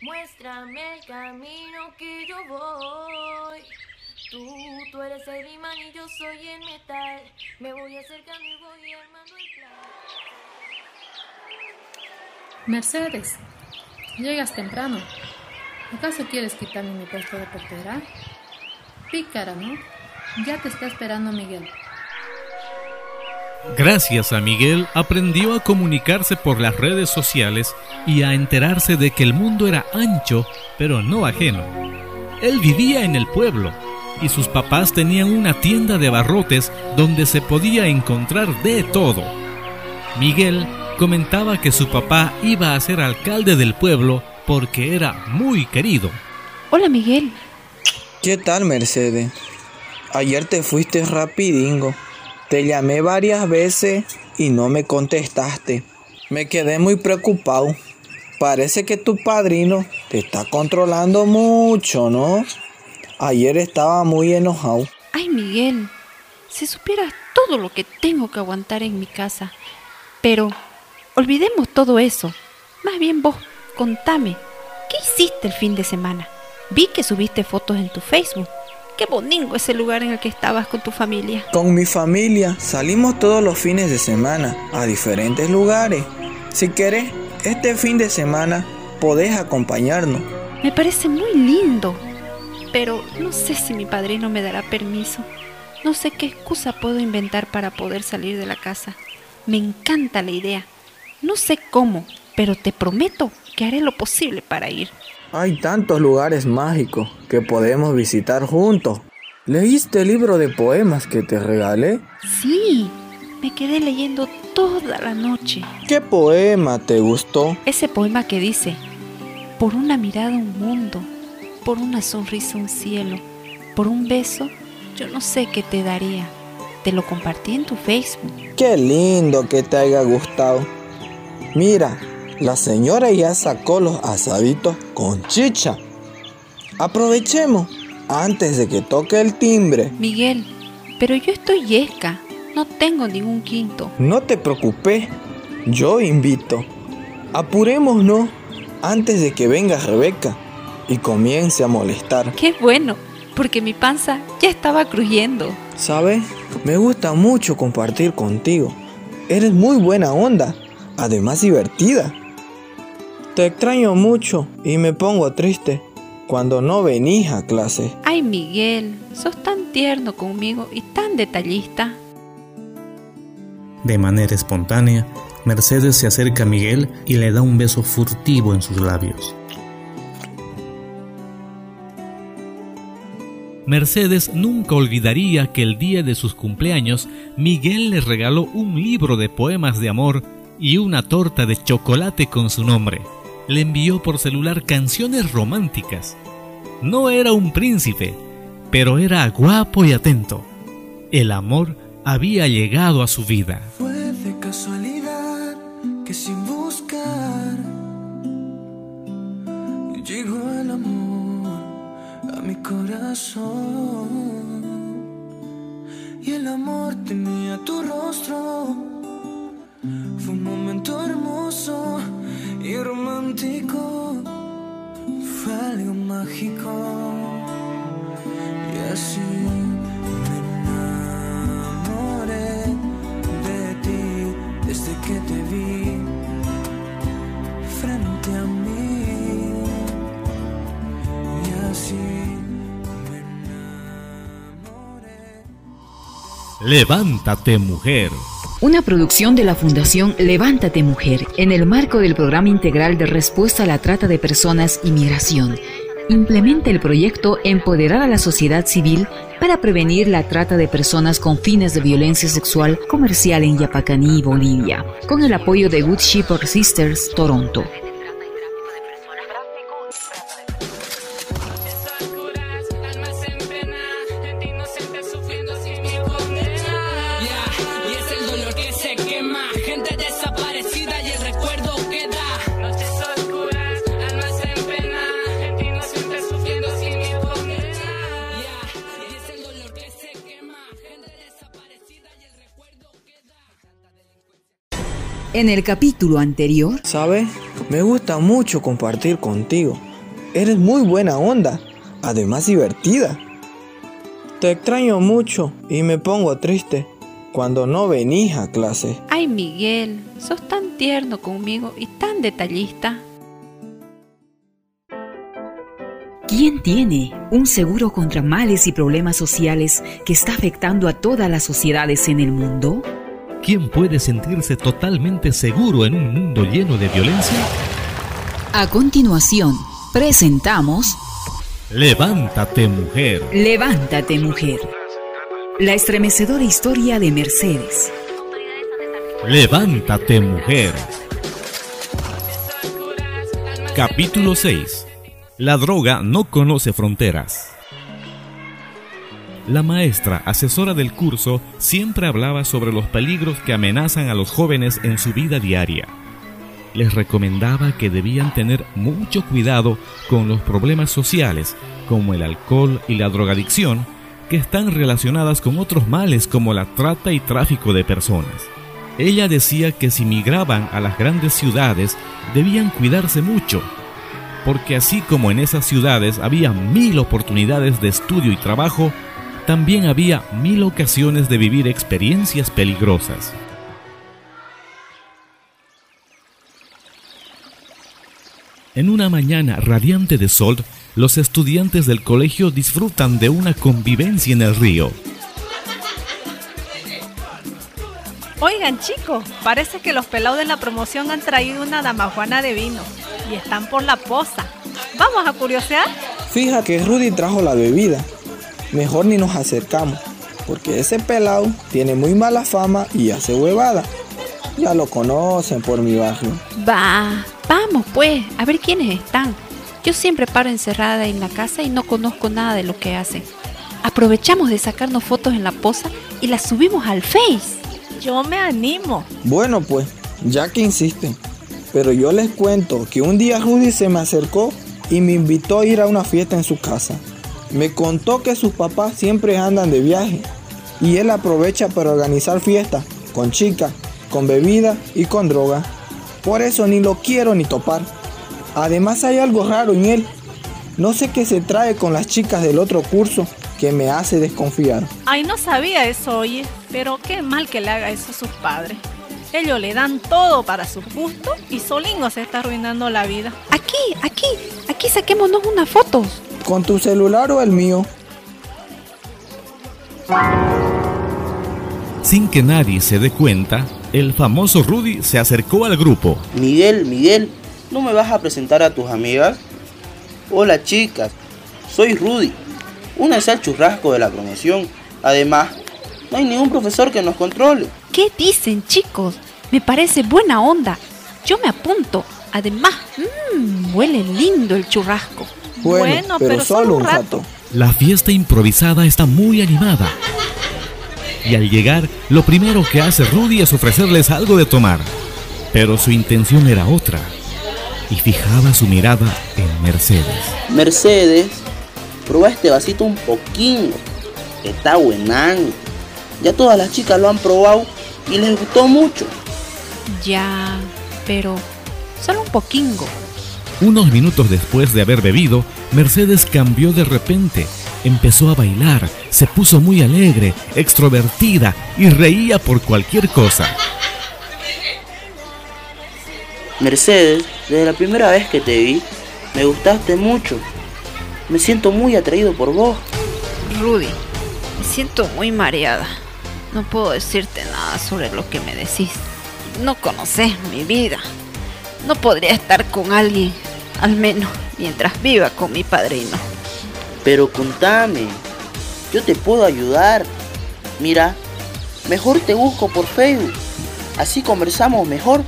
Speaker 15: Muéstrame el camino que yo voy. Tú, tú eres el imán y yo soy el metal. Me voy acercando y voy armando el plan.
Speaker 16: Mercedes, llegas temprano. ¿Acaso quieres quitarme mi puesto de portera? Pícara, ¿no? Ya te está esperando Miguel.
Speaker 2: Gracias a Miguel aprendió a comunicarse por las redes sociales y a enterarse de que el mundo era ancho, pero no ajeno. Él vivía en el pueblo y sus papás tenían una tienda de barrotes donde se podía encontrar de todo. Miguel comentaba que su papá iba a ser alcalde del pueblo porque era muy querido.
Speaker 5: Hola, Miguel.
Speaker 14: ¿Qué tal, Mercedes? Ayer te fuiste rapidingo. Te llamé varias veces y no me contestaste. Me quedé muy preocupado. Parece que tu padrino te está controlando mucho, ¿no? Ayer estaba muy enojado.
Speaker 5: Ay, Miguel, si supieras todo lo que tengo que aguantar en mi casa. Pero olvidemos todo eso. Más bien vos, contame, ¿qué hiciste el fin de semana? Vi que subiste fotos en tu Facebook. Qué bonito ese lugar en el que estabas con tu familia.
Speaker 14: Con mi familia salimos todos los fines de semana a diferentes lugares. Si querés, este fin de semana podés acompañarnos.
Speaker 5: Me parece muy lindo, pero no sé si mi padrino me dará permiso. No sé qué excusa puedo inventar para poder salir de la casa. Me encanta la idea. No sé cómo, pero te prometo que haré lo posible para ir.
Speaker 14: Hay tantos lugares mágicos que podemos visitar juntos. ¿Leíste el libro de poemas que te regalé?
Speaker 5: Sí, me quedé leyendo toda la noche.
Speaker 14: ¿Qué poema te gustó?
Speaker 5: Ese poema que dice, por una mirada un mundo, por una sonrisa un cielo, por un beso, yo no sé qué te daría. Te lo compartí en tu Facebook.
Speaker 14: Qué lindo que te haya gustado. Mira, la señora ya sacó los asaditos con chicha. Aprovechemos antes de que toque el timbre.
Speaker 5: Miguel, pero yo estoy yesca. No tengo ningún quinto.
Speaker 14: No te preocupes, yo invito. Apurémonos antes de que venga Rebeca y comience a molestar.
Speaker 5: Qué bueno, porque mi panza ya estaba crujiendo.
Speaker 14: ¿Sabes? Me gusta mucho compartir contigo. Eres muy buena onda, además divertida. Te extraño mucho y me pongo triste cuando no venís a clase.
Speaker 5: Ay, Miguel, sos tan tierno conmigo y tan detallista.
Speaker 2: De manera espontánea, Mercedes se acerca a Miguel y le da un beso furtivo en sus labios. Mercedes nunca olvidaría que el día de sus cumpleaños Miguel le regaló un libro de poemas de amor y una torta de chocolate con su nombre. Le envió por celular canciones románticas. No era un príncipe, pero era guapo y atento. El amor había llegado a su vida.
Speaker 17: Fue de casualidad que sin buscar llegó el amor a mi corazón. Y el amor tenía tu rostro. Fue un momento hermoso y romántico. Fue mágico. Y así me enamoré de ti desde que te vi frente a mí. Y así
Speaker 2: Levántate mujer.
Speaker 1: Una producción de la Fundación Levántate Mujer en el marco del Programa Integral de Respuesta a la Trata de Personas y Migración. Implementa el proyecto Empoderar a la sociedad civil para prevenir la trata de personas con fines de violencia sexual comercial en Yapacaní, Bolivia, con el apoyo de Good Shepherd Sisters, Toronto. En el capítulo anterior,
Speaker 14: ¿Sabes? Me gusta mucho compartir contigo. Eres muy buena onda, además divertida. Te extraño mucho y me pongo triste cuando no venís a clase.
Speaker 5: Ay, Miguel, sos tan tierno conmigo y tan detallista.
Speaker 1: ¿quién tiene un seguro contra males y problemas sociales que está afectando a todas las sociedades en el mundo?
Speaker 2: ¿Quién puede sentirse totalmente seguro en un mundo lleno de violencia?
Speaker 1: A continuación, presentamos
Speaker 2: Levántate mujer.
Speaker 1: Levántate mujer. La estremecedora historia de Mercedes.
Speaker 2: Levántate mujer. Capítulo 6. La droga no conoce fronteras. La maestra, asesora del curso, siempre hablaba sobre los peligros que amenazan a los jóvenes en su vida diaria. Les recomendaba que debían tener mucho cuidado con los problemas sociales, como el alcohol y la drogadicción, que están relacionadas con otros males como la trata y tráfico de personas. Ella decía que si migraban a las grandes ciudades debían cuidarse mucho, porque así como en esas ciudades había mil oportunidades de estudio y trabajo, también había mil ocasiones de vivir experiencias peligrosas. En una mañana radiante de sol, los estudiantes del colegio disfrutan de una convivencia en el río.
Speaker 8: Oigan chicos, parece que los pelados de la promoción han traído una damajuana de vino y están por la poza. ¿Vamos a curiosear?
Speaker 14: Fija que Rudy trajo la bebida. Mejor ni nos acercamos, porque ese pelado tiene muy mala fama y hace huevada. Ya lo conocen por mi barrio.
Speaker 5: Va, vamos pues, a ver quiénes están. Yo siempre paro encerrada en la casa y no conozco nada de lo que hacen. Aprovechamos de sacarnos fotos en la poza y las subimos al Face.
Speaker 8: Yo me animo.
Speaker 14: Bueno pues, ya que insisten. Pero yo les cuento que un día Rudy se me acercó y me invitó a ir a una fiesta en su casa. Me contó que sus papás siempre andan de viaje y él aprovecha para organizar fiestas con chicas, con bebida y con droga. Por eso ni lo quiero ni topar. Además hay algo raro en él. No sé qué se trae con las chicas del otro curso que me hace desconfiar.
Speaker 8: Ay, no sabía eso, oye. Pero qué mal que le haga eso a sus padres. Ellos le dan todo para su gusto y Solingo se está arruinando la vida.
Speaker 5: Aquí, aquí, aquí saquémonos unas fotos.
Speaker 14: ¿Con tu celular o el mío?
Speaker 2: Sin que nadie se dé cuenta, el famoso Rudy se acercó al grupo.
Speaker 18: Miguel, Miguel, ¿no me vas a presentar a tus amigas? Hola chicas, soy Rudy, únanse al churrasco de la promoción. Además, no hay ningún profesor que nos controle.
Speaker 5: ¿Qué dicen, chicos? Me parece buena onda. Yo me apunto. Además, mmm, huele lindo el churrasco.
Speaker 14: Bueno, pero, solo un rato.
Speaker 2: La fiesta improvisada está muy animada. Y al llegar, lo primero que hace Rudy es ofrecerles algo de tomar. Pero su intención era otra. Y fijaba su mirada en Mercedes.
Speaker 18: Mercedes, prueba este vasito un poquito. Está buenán. Ya todas las chicas lo han probado y les gustó mucho.
Speaker 5: Ya, pero solo un poquingo.
Speaker 2: Unos minutos después de haber bebido, Mercedes cambió de repente. Empezó a bailar, se puso muy alegre, extrovertida y reía por cualquier cosa.
Speaker 18: Mercedes, desde la primera vez que te vi, me gustaste mucho. Me siento muy atraído por vos.
Speaker 5: Rudy, me siento muy mareada. No puedo decirte nada sobre lo que me decís. No conoces mi vida. No podría estar con alguien, al menos mientras viva con mi padrino.
Speaker 18: Pero contame, yo te puedo ayudar. Mira, mejor te busco por Facebook. Así conversamos mejor.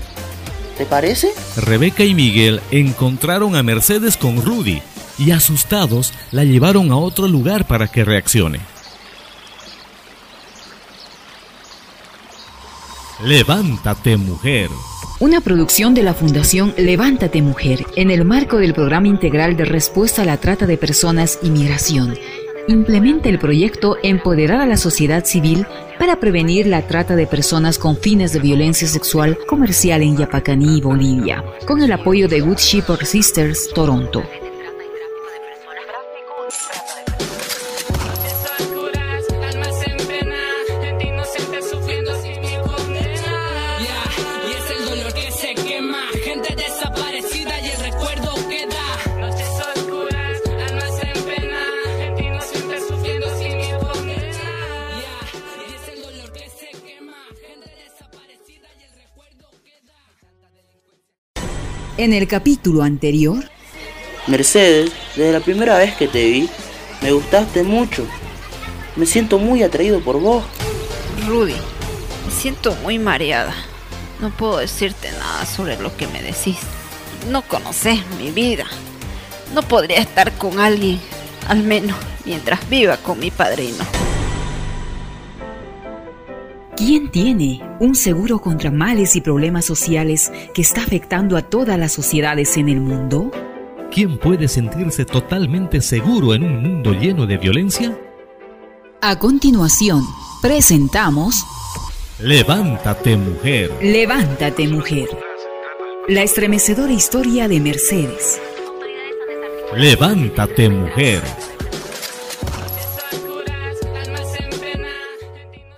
Speaker 18: ¿Te parece?
Speaker 2: Rebeca y Miguel encontraron a Mercedes con Rudy y asustados la llevaron a otro lugar para que reaccione. Levántate mujer.
Speaker 1: Una producción de la Fundación Levántate Mujer en el marco del Programa Integral de Respuesta a la Trata de Personas y Migración. Implementa el proyecto Empoderar a la sociedad civil para prevenir la trata de personas con fines de violencia sexual comercial en Yapacaní, Bolivia, con el apoyo de Good Shepherd Sisters, Toronto.
Speaker 11: En el
Speaker 1: capítulo anterior,
Speaker 18: Mercedes, desde la primera vez que te vi, me gustaste mucho. Me siento muy atraído por vos.
Speaker 5: Rudy, me siento muy mareada. No puedo decirte nada sobre lo que me decís. No conoces mi vida. No podría estar con alguien, al menos mientras viva con mi padrino.
Speaker 1: ¿Quién tiene un seguro contra males y problemas sociales que está afectando a todas las sociedades en el mundo?
Speaker 2: ¿Quién puede sentirse totalmente seguro en un mundo lleno de violencia?
Speaker 1: A continuación, presentamos
Speaker 2: Levántate mujer.
Speaker 1: Levántate mujer. La estremecedora historia de Mercedes.
Speaker 2: Levántate mujer.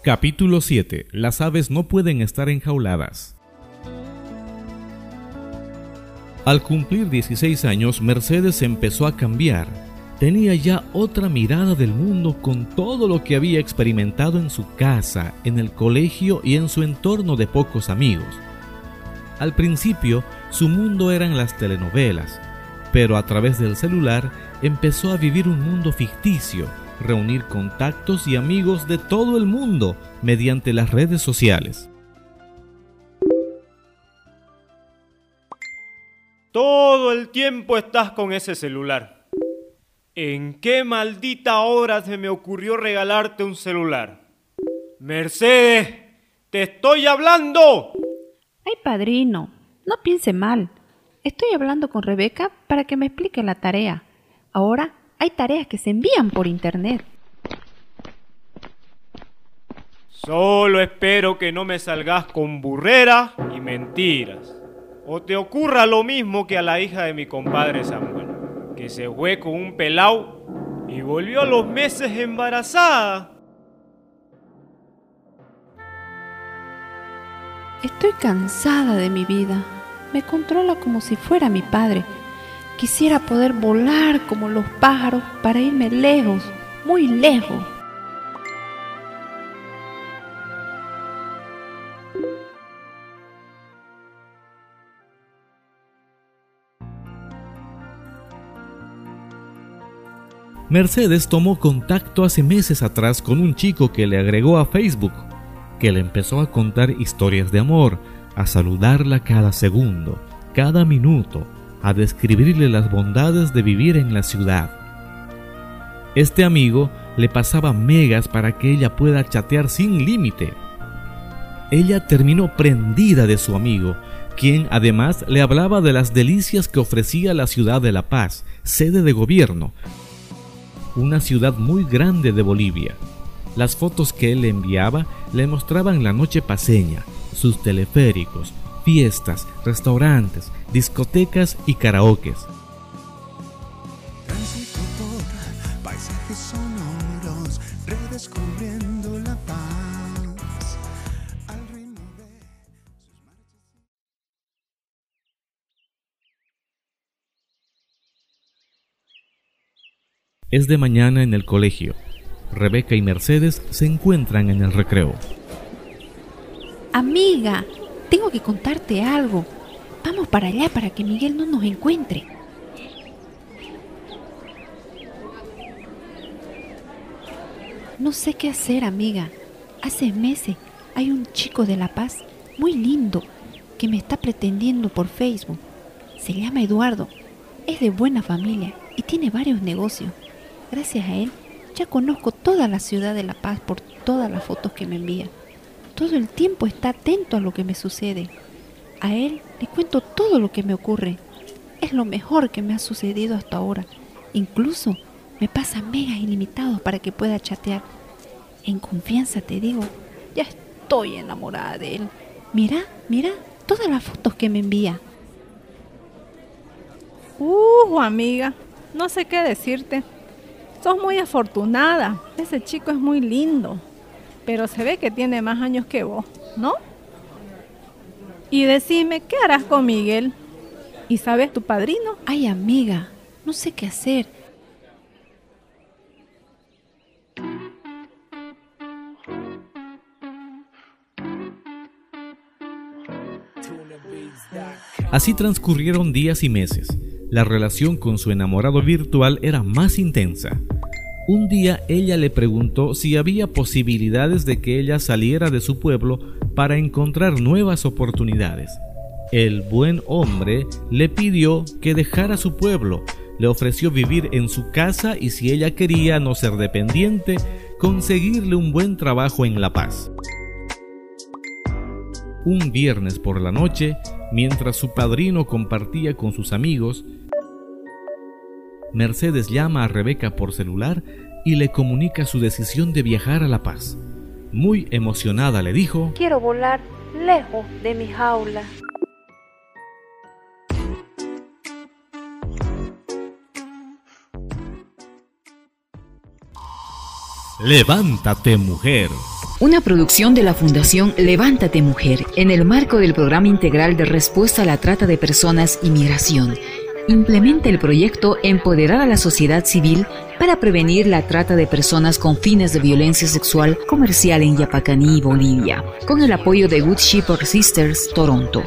Speaker 2: Capítulo 7. Las aves no pueden estar enjauladas. Al cumplir 16 años, Mercedes empezó a cambiar. Tenía ya otra mirada del mundo con todo lo que había experimentado en su casa, en el colegio y en su entorno de pocos amigos. Al principio, su mundo eran las telenovelas, pero a través del celular empezó a vivir un mundo ficticio, reunir contactos y amigos de todo el mundo mediante las redes sociales.
Speaker 7: Todo el tiempo estás con ese celular. ¿En qué maldita hora se me ocurrió regalarte un celular? Mercedes, te estoy hablando.
Speaker 5: Ay, padrino, no piense mal. Estoy hablando con Rebeca para que me explique la tarea. Ahora hay tareas que se envían por internet.
Speaker 7: Solo espero que no me salgas con burrera y mentiras. o te ocurra lo mismo que a la hija de mi compadre Samuel, que se fue con un pelao y volvió a los meses embarazada.
Speaker 5: Estoy cansada de mi vida. Me controla como si fuera mi padre. Quisiera poder volar como los pájaros para irme lejos, muy lejos.
Speaker 2: Mercedes tomó contacto hace meses atrás con un chico que le agregó a Facebook, que le empezó a contar historias de amor, a saludarla cada segundo, cada minuto, a describirle las bondades de vivir en la ciudad. Este amigo le pasaba megas para que ella pueda chatear sin límite. Ella terminó prendida de su amigo, quien además le hablaba de las delicias que ofrecía la ciudad de La Paz, sede de gobierno, una ciudad muy grande de Bolivia. Las fotos que él le enviaba le mostraban la noche paseña, sus teleféricos, fiestas, restaurantes, discotecas y karaokes. Es de mañana en el colegio. Rebeca y Mercedes se encuentran en el recreo.
Speaker 5: Amiga, tengo que contarte algo. Vamos para allá para que Miguel no nos encuentre. No sé qué hacer, amiga. Hace meses hay un chico de La Paz muy lindo que me está pretendiendo por Facebook. Se llama Eduardo. Es de buena familia y tiene varios negocios. Gracias a él ya conozco toda la ciudad de La Paz por todas las fotos que me envía. Todo el tiempo está atento a lo que me sucede. A él le cuento todo lo que me ocurre. Es lo mejor que me ha sucedido hasta ahora. Incluso me pasa megas ilimitados para que pueda chatear. En confianza te digo, ya estoy enamorada de él. Mira, mira todas las fotos que me envía.
Speaker 8: Uh, amiga, no sé qué decirte. Sos muy afortunada. Ese chico es muy lindo. Pero se ve que tiene más años que vos, ¿no? Y decime, ¿qué harás con Miguel? ¿Y sabes tu padrino?
Speaker 5: Ay, amiga, no sé qué hacer.
Speaker 2: Así transcurrieron días y meses. La relación con su enamorado virtual era más intensa. Un día ella le preguntó si había posibilidades de que ella saliera de su pueblo para encontrar nuevas oportunidades. El buen hombre le pidió que dejara su pueblo, le ofreció vivir en su casa y si ella quería no ser dependiente, conseguirle un buen trabajo en La Paz. Un viernes por la noche, mientras su padrino compartía con sus amigos, Mercedes llama a Rebeca por celular y le comunica su decisión de viajar a La Paz. Muy emocionada le dijo,
Speaker 5: Quiero volar lejos de mi jaula.
Speaker 2: Levántate mujer.
Speaker 1: Una producción de la Fundación Levántate Mujer en el marco del Programa Integral de Respuesta a la Trata de Personas y Migración. Implementa el proyecto Empoderar a la sociedad civil para prevenir la trata de personas con fines de violencia sexual comercial en Yapacaní, Bolivia, con el apoyo de Good Shepherd Sisters, Toronto.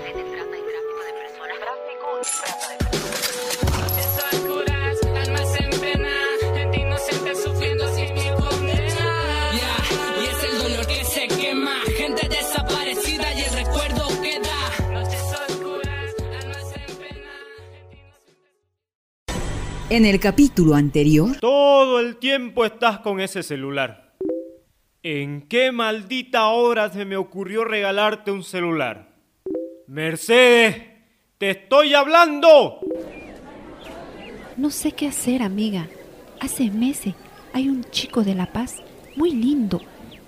Speaker 11: En el
Speaker 1: capítulo anterior,
Speaker 7: Todo el tiempo estás con ese celular. ¿En qué maldita hora se me ocurrió regalarte un celular? Mercedes, te estoy hablando.
Speaker 5: No sé qué hacer, amiga. Hace meses hay un chico de La Paz muy lindo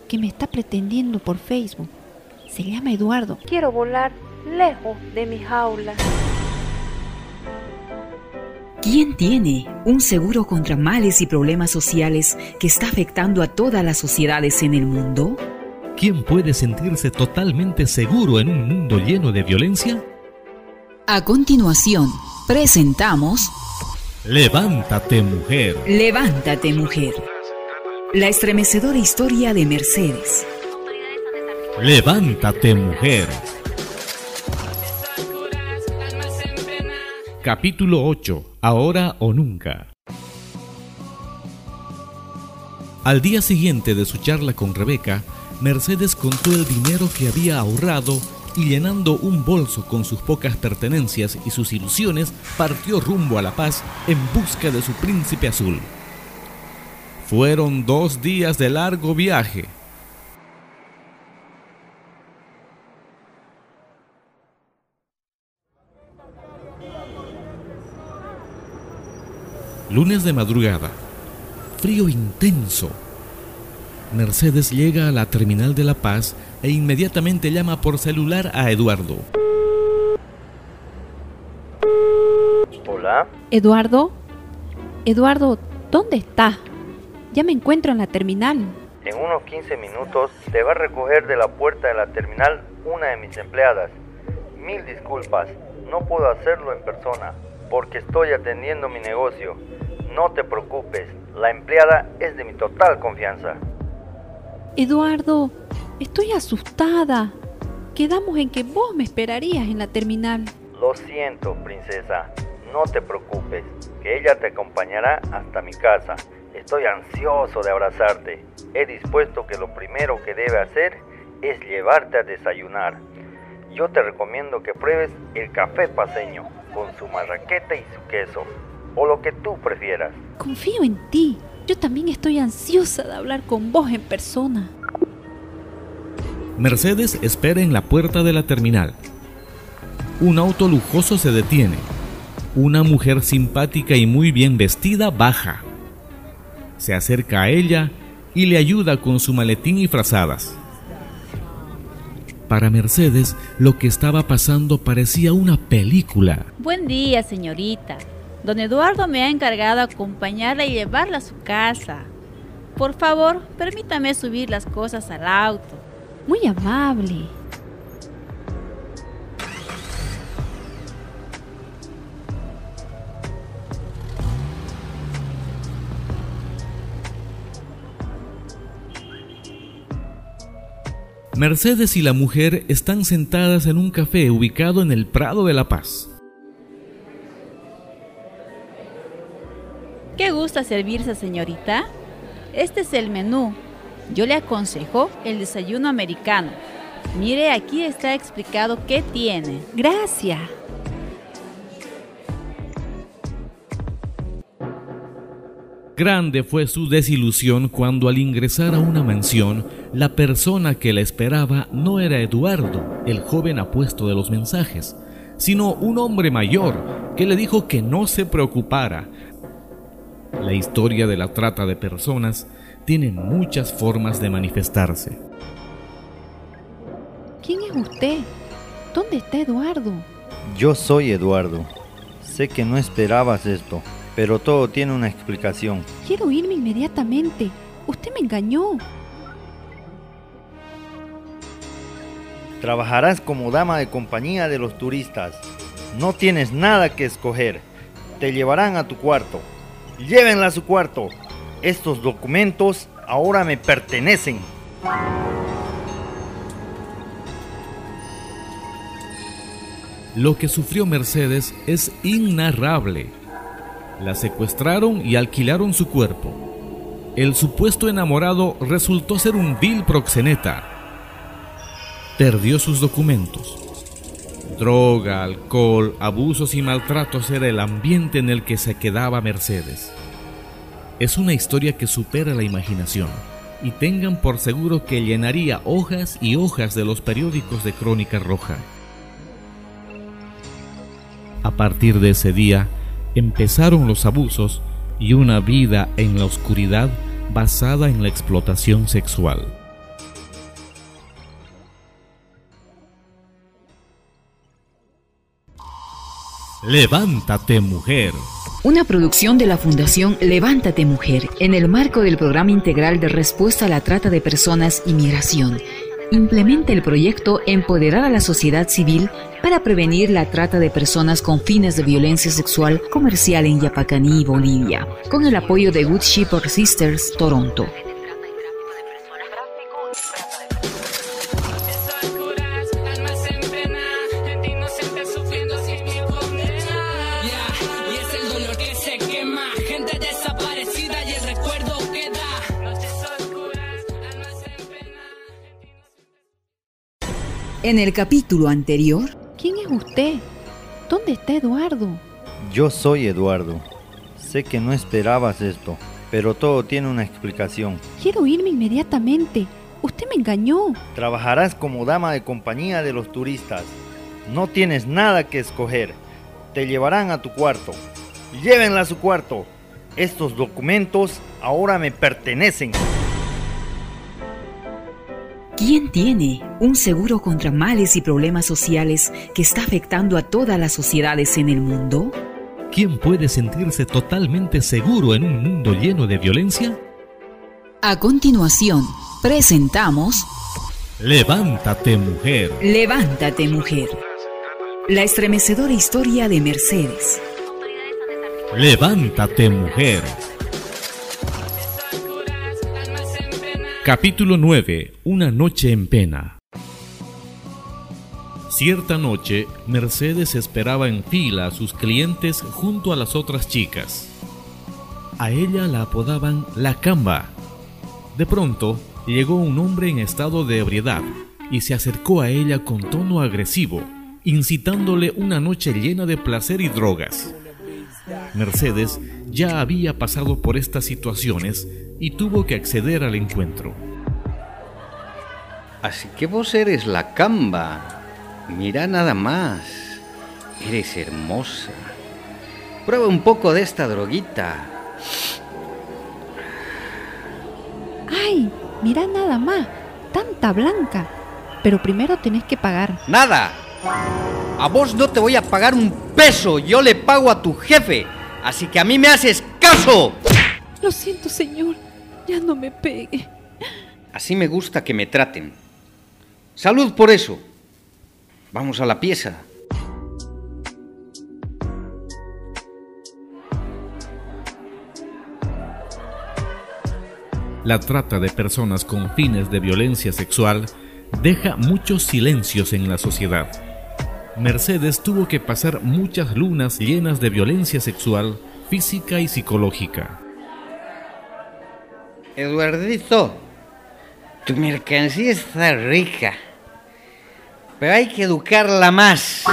Speaker 5: que me está pretendiendo por Facebook. Se llama Eduardo. Quiero volar lejos de mi jaula.
Speaker 1: ¿Quién tiene un seguro contra males y problemas sociales que está afectando a todas las sociedades en el mundo?
Speaker 2: ¿Quién puede sentirse totalmente seguro en un mundo lleno de violencia?
Speaker 1: A continuación, presentamos
Speaker 2: Levántate mujer.
Speaker 1: Levántate mujer. La estremecedora historia de Mercedes.
Speaker 2: Levántate mujer. Capítulo 8. Ahora o nunca. Al día siguiente de su charla con Rebeca, Mercedes contó el dinero que había ahorrado y llenando un bolso con sus pocas pertenencias y sus ilusiones, partió rumbo a La Paz en busca de su príncipe azul. Fueron dos días de largo viaje. Lunes de madrugada. Frío intenso. Mercedes llega a la terminal de La Paz e inmediatamente llama por celular a Eduardo.
Speaker 19: Hola.
Speaker 5: Eduardo. Eduardo, ¿dónde estás? Ya me encuentro en la terminal.
Speaker 19: En unos 15 minutos te va a recoger de la puerta de la terminal una de mis empleadas. Mil disculpas, no puedo hacerlo en persona porque estoy atendiendo mi negocio. No te preocupes, la empleada es de mi total confianza.
Speaker 5: Eduardo, estoy asustada. Quedamos en que vos me esperarías en la terminal.
Speaker 19: Lo siento, princesa. No te preocupes, que ella te acompañará hasta mi casa. Estoy ansioso de abrazarte. He dispuesto que lo primero que debe hacer es llevarte a desayunar. Yo te recomiendo que pruebes el café paseño con su marraqueta y su queso, o lo que tú prefieras.
Speaker 5: Confío en ti. Yo también estoy ansiosa de hablar con vos en persona.
Speaker 2: Mercedes espera en la puerta de la terminal. Un auto lujoso se detiene. Una mujer simpática y muy bien vestida baja. Se acerca a ella y le ayuda con su maletín y frazadas. Para Mercedes, lo que estaba pasando parecía una película.
Speaker 20: Buen día, señorita. Don Eduardo me ha encargado acompañarla y llevarla a su casa. Por favor, permítame subir las cosas al auto.
Speaker 5: Muy amable.
Speaker 2: Mercedes y la mujer están sentadas en un café ubicado en el Prado de la Paz.
Speaker 20: ¿Qué gusta servirse, señorita? Este es el menú. Yo le aconsejo el desayuno americano. Mire, aquí está explicado qué tiene.
Speaker 5: Gracias.
Speaker 2: Grande fue su desilusión cuando al ingresar a una mansión, la persona que la esperaba no era Eduardo, el joven apuesto de los mensajes, sino un hombre mayor que le dijo que no se preocupara. La historia de la trata de personas tiene muchas formas de manifestarse.
Speaker 5: ¿Quién es usted? ¿Dónde está Eduardo?
Speaker 19: Yo soy Eduardo. Sé que no esperabas esto, pero todo tiene una explicación.
Speaker 5: Quiero irme inmediatamente. Usted me engañó.
Speaker 19: Trabajarás como dama de compañía de los turistas. No tienes nada que escoger. Te llevarán a tu cuarto. Llévenla a su cuarto. Estos documentos ahora me pertenecen.
Speaker 2: Lo que sufrió Mercedes es innarrable. La secuestraron y alquilaron su cuerpo. El supuesto enamorado resultó ser un vil proxeneta. Perdió sus documentos. Droga, alcohol, abusos y maltratos era el ambiente en el que se quedaba Mercedes. Es una historia que supera la imaginación y tengan por seguro que llenaría hojas y hojas de los periódicos de Crónica Roja. A partir de ese día empezaron los abusos y una vida en la oscuridad basada en la explotación sexual. Levántate mujer.
Speaker 1: Una producción de la Fundación Levántate Mujer en el marco del Programa Integral de Respuesta a la Trata de Personas y Migración. Implementa el proyecto Empoderar a la sociedad civil para prevenir la trata de personas con fines de violencia sexual comercial en Yapacaní, Bolivia, con el apoyo de Good Shepherd Sisters, Toronto.
Speaker 11: En
Speaker 1: el capítulo anterior,
Speaker 5: ¿Quién es usted? ¿Dónde está Eduardo?
Speaker 19: Yo soy Eduardo. Sé que no esperabas esto, pero todo tiene una explicación.
Speaker 5: Quiero irme inmediatamente. Usted me engañó.
Speaker 19: Trabajarás como dama de compañía de los turistas. No tienes nada que escoger. Te llevarán a tu cuarto. Llévenla a su cuarto. Estos documentos ahora me pertenecen.
Speaker 1: ¿Quién tiene un seguro contra males y problemas sociales que está afectando a todas las sociedades en el mundo?
Speaker 2: ¿Quién puede sentirse totalmente seguro en un mundo lleno de violencia?
Speaker 1: A continuación, presentamos
Speaker 2: Levántate mujer.
Speaker 1: Levántate mujer. La estremecedora historia de Mercedes.
Speaker 2: Levántate mujer. Capítulo 9. Una noche en pena. Cierta noche, Mercedes esperaba en fila a sus clientes junto a las otras chicas. A ella la apodaban la Camba. De pronto, llegó un hombre en estado de ebriedad y se acercó a ella con tono agresivo, incitándole una noche llena de placer y drogas. Mercedes ya había pasado por estas situaciones y tuvo que acceder al encuentro.
Speaker 21: Así que vos eres la camba. Mira nada más. Eres hermosa. Prueba un poco de esta droguita.
Speaker 5: ¡Ay! Mira nada más. Tanta blanca. Pero primero tenés que pagar.
Speaker 21: ¡Nada! A vos no te voy a pagar un peso. Yo le pago a tu jefe. Así que a mí me haces caso.
Speaker 5: Lo siento, señor. Ya no me pegue.
Speaker 21: Así me gusta que me traten. Salud por eso. Vamos a la pieza.
Speaker 2: La trata de personas con fines de violencia sexual deja muchos silencios en la sociedad. Mercedes tuvo que pasar muchas lunas llenas de violencia sexual, física y psicológica.
Speaker 21: Eduardito, tu mercancía está rica, pero hay que educarla más.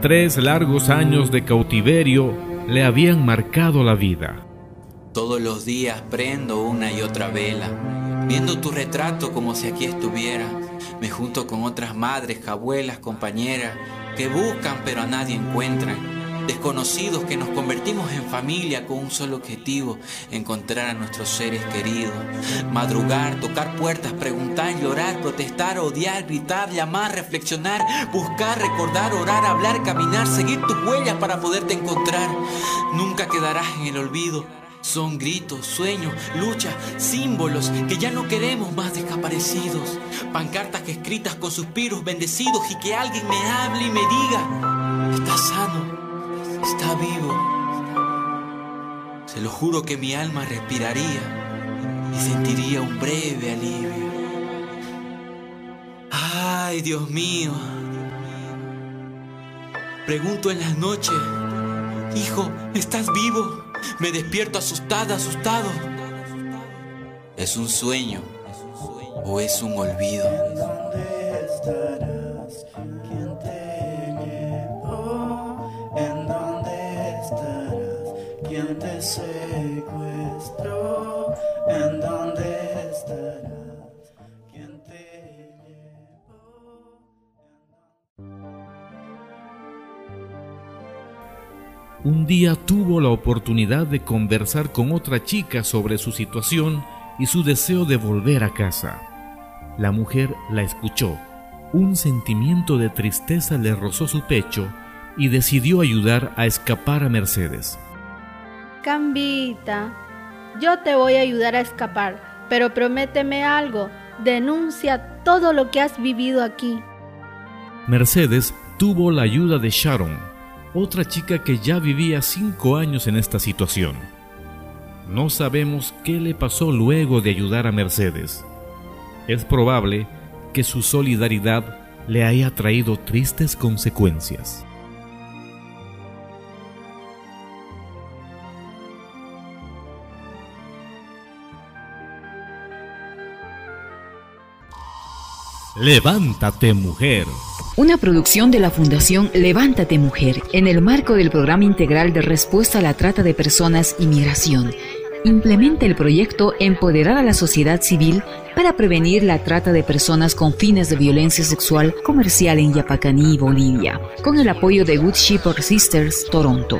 Speaker 2: Tres largos años de cautiverio le habían marcado la vida.
Speaker 22: Todos los días prendo una y otra vela, viendo tu retrato como si aquí estuviera. Me junto con otras madres, abuelas, compañeras, que buscan pero a nadie encuentran. Desconocidos que nos convertimos en familia con un solo objetivo, encontrar a nuestros seres queridos. Madrugar, tocar puertas, preguntar, llorar, protestar, odiar, gritar, llamar, reflexionar, buscar, recordar, orar, hablar, caminar, seguir tus huellas para poderte encontrar. Nunca quedarás en el olvido. Son gritos, sueños, luchas, símbolos que ya no queremos más desaparecidos. Pancartas escritas con suspiros bendecidos y que alguien me hable y me diga, está sano, está vivo. Se lo juro que mi alma respiraría y sentiría un breve alivio. Ay, Dios mío. Pregunto en las noches, hijo, ¿estás vivo? Me despierto asustada, asustado. ¿Es un sueño o es un olvido?
Speaker 2: Día tuvo la oportunidad de conversar con otra chica sobre su situación y su deseo de volver a casa. La mujer la escuchó. Un sentimiento de tristeza le rozó su pecho y decidió ayudar a escapar a Mercedes.
Speaker 23: Cambita, yo te voy a ayudar a escapar, pero prométeme algo. Denuncia todo lo que has vivido aquí.
Speaker 2: Mercedes tuvo la ayuda de Sharon, otra chica que ya vivía cinco años en esta situación. No sabemos qué le pasó luego de ayudar a Mercedes. Es probable que su solidaridad le haya traído tristes consecuencias. Levántate mujer.
Speaker 1: Una producción de la Fundación Levántate Mujer en el marco del Programa Integral de Respuesta a la Trata de Personas y Migración. Implementa el proyecto Empoderar a la sociedad civil para prevenir la trata de personas con fines de violencia sexual comercial en Yapacaní, Bolivia, con el apoyo de Good Shepherd Sisters, Toronto.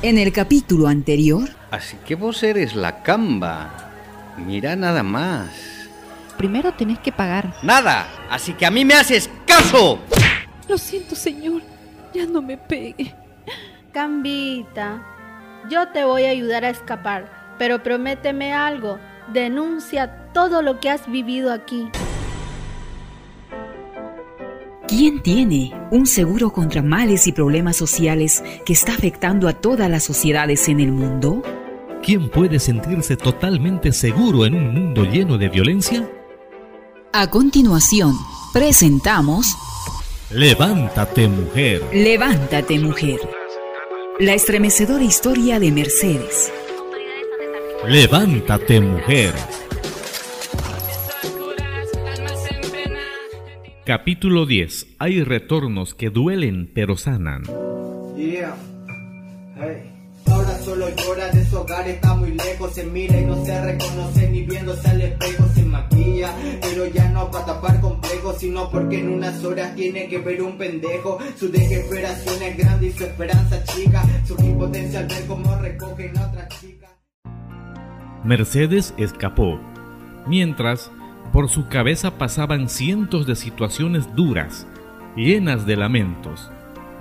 Speaker 11: En
Speaker 1: el capítulo anterior,
Speaker 21: Así que vos eres la camba. Mira nada más.
Speaker 5: Primero tenés que pagar.
Speaker 21: Nada. Así que a mí me haces caso.
Speaker 5: Lo siento, señor. Ya no me pegue.
Speaker 23: Cambita, yo te voy a ayudar a escapar, pero prométeme algo. Denuncia todo lo que has vivido aquí.
Speaker 1: ¿Quién tiene un seguro contra males y problemas sociales que está afectando a todas las sociedades en el mundo?
Speaker 2: ¿Quién puede sentirse totalmente seguro en un mundo lleno de violencia?
Speaker 1: A continuación, presentamos
Speaker 2: Levántate mujer.
Speaker 1: Levántate mujer. La estremecedora historia de Mercedes.
Speaker 2: Levántate mujer. Capítulo 10. Hay retornos que duelen pero sanan.
Speaker 24: Yeah. Hey. Ahora solo llora de su hogar, está muy lejos, se mira y no se reconoce ni viéndose al espejo, se maquilla, pero ya no para tapar complejos, sino porque en unas horas tiene que ver un pendejo, su desesperación es grande y su esperanza chica, su impotencia al ver cómo recogen a otra chica.
Speaker 2: Mercedes escapó, mientras por su cabeza pasaban cientos de situaciones duras, llenas de lamentos.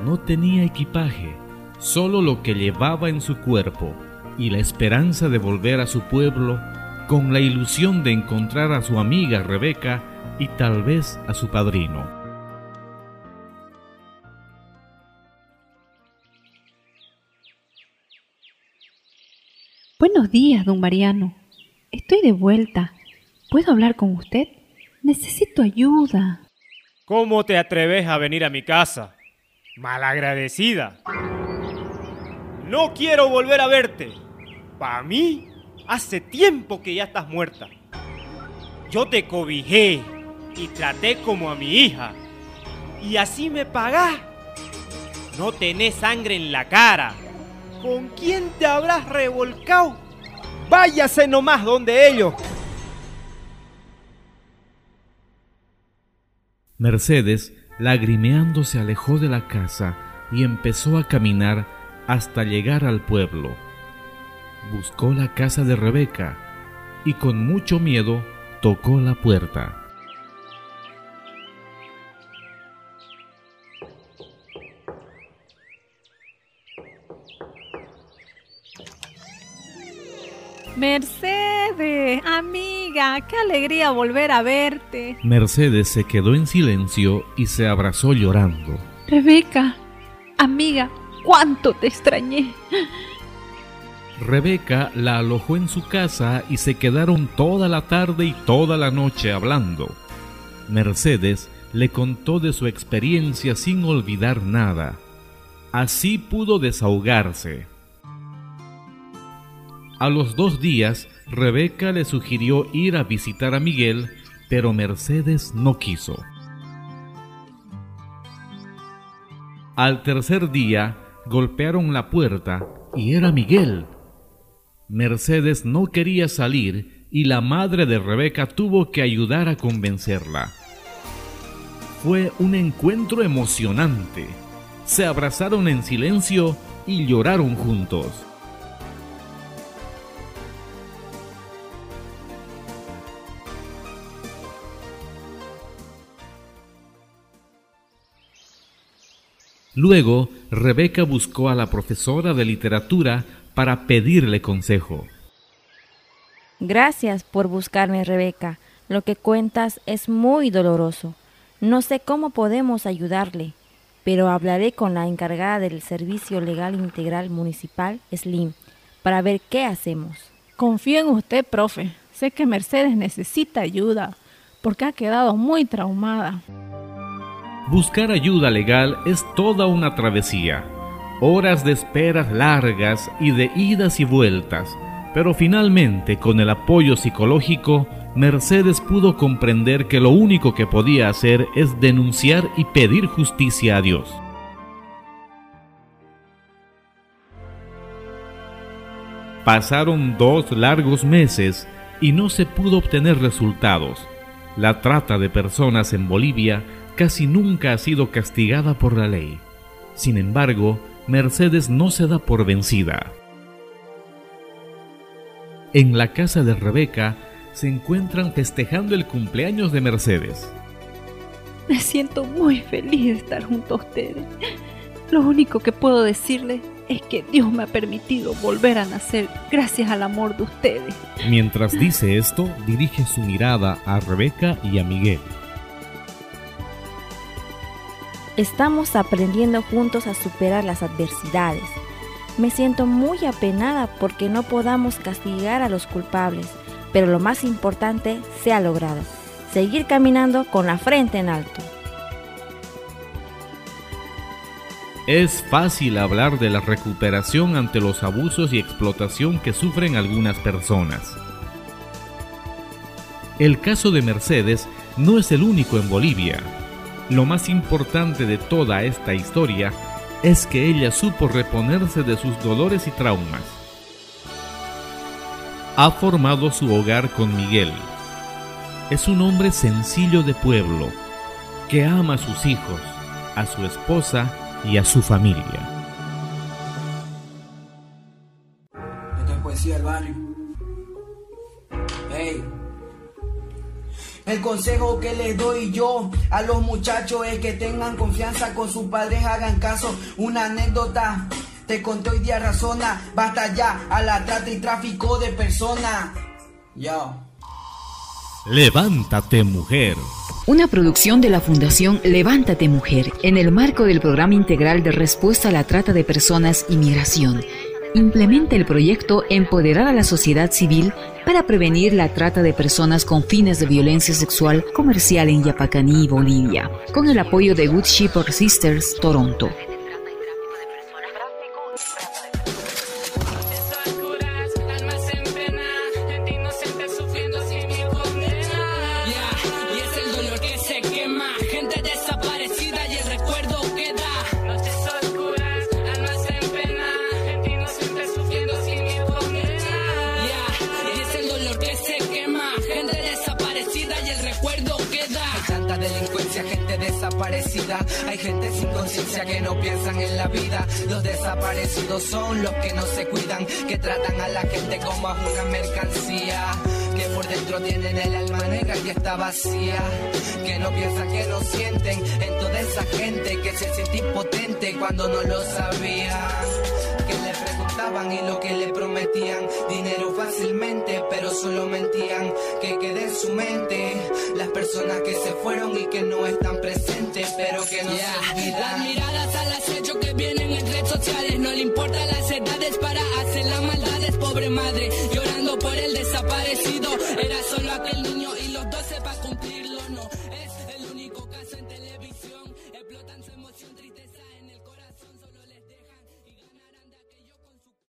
Speaker 2: No tenía equipaje, solo lo que llevaba en su cuerpo y la esperanza de volver a su pueblo con la ilusión de encontrar a su amiga Rebeca y tal vez a su padrino.
Speaker 5: Buenos días, don Mariano. Estoy de vuelta. ¿Puedo hablar con usted? Necesito ayuda.
Speaker 7: ¿Cómo te atreves a venir a mi casa? Malagradecida. No quiero volver a verte. Para mí, hace tiempo que ya estás muerta. Yo te cobijé y traté como a mi hija. Y así me pagás. No tenés sangre en la cara. ¿Con quién te habrás revolcado? Váyase nomás donde ellos.
Speaker 2: Mercedes, lagrimeando, se alejó de la casa y empezó a caminar hasta llegar al pueblo. Buscó la casa de Rebeca y con mucho miedo tocó la puerta.
Speaker 8: Mercedes, amiga, qué alegría volver a verte.
Speaker 2: Mercedes se quedó en silencio y se abrazó llorando.
Speaker 5: Rebeca, amiga, cuánto te extrañé.
Speaker 2: Rebeca la alojó en su casa y se quedaron toda la tarde y toda la noche hablando. Mercedes le contó de su experiencia sin olvidar nada. Así pudo desahogarse. A los dos días, Rebeca le sugirió ir a visitar a Miguel, pero Mercedes no quiso. Al tercer día, golpearon la puerta y era Miguel. Mercedes no quería salir y la madre de Rebeca tuvo que ayudar a convencerla. Fue un encuentro emocionante. Se abrazaron en silencio y lloraron juntos. Luego, Rebeca buscó a la profesora de literatura para pedirle consejo.
Speaker 25: Gracias por buscarme, Rebeca. Lo que cuentas es muy doloroso. No sé cómo podemos ayudarle, pero hablaré con la encargada del Servicio Legal Integral Municipal, Slim, para ver qué hacemos.
Speaker 8: Confío en usted, profe. Sé que Mercedes necesita ayuda porque ha quedado muy traumada.
Speaker 2: Buscar ayuda legal es toda una travesía. Horas de esperas largas y de idas y vueltas. Pero finalmente, con el apoyo psicológico, Mercedes pudo comprender que lo único que podía hacer es denunciar y pedir justicia a Dios. Pasaron dos largos meses y no se pudo obtener resultados. La trata de personas en Bolivia casi nunca ha sido castigada por la ley. Sin embargo, Mercedes no se da por vencida. En la casa de Rebeca se encuentran festejando el cumpleaños de Mercedes.
Speaker 5: Me siento muy feliz de estar junto a ustedes. Lo único que puedo decirles es que Dios me ha permitido volver a nacer gracias al amor de ustedes.
Speaker 2: Mientras dice esto, dirige su mirada a Rebeca y a Miguel.
Speaker 25: Estamos aprendiendo juntos a superar las adversidades. Me siento muy apenada porque no podamos castigar a los culpables, pero lo más importante se ha logrado, seguir caminando con la frente en alto.
Speaker 2: Es fácil hablar de la recuperación ante los abusos y explotación que sufren algunas personas. El caso de Mercedes no es el único en Bolivia. Lo más importante de toda esta historia es que ella supo reponerse de sus dolores y traumas. Ha formado su hogar con Miguel. Es un hombre sencillo de pueblo que ama a sus hijos, a su esposa y a su familia.
Speaker 14: Esto es poesía del barrio. El consejo que les doy yo a los muchachos es que tengan confianza con sus padres, hagan caso. Una anécdota te conté hoy día razona, basta ya a la trata y tráfico de personas. Yo.
Speaker 2: Levántate mujer.
Speaker 6: Una producción de la Fundación Levántate Mujer en el marco del Programa Integral de Respuesta a la Trata de Personas y Migración. Implementa el proyecto Empoderar a la sociedad civil para prevenir la trata de personas con fines de violencia sexual comercial en Yapacaní, Bolivia, con el apoyo de Good Shepherd Sisters, Toronto.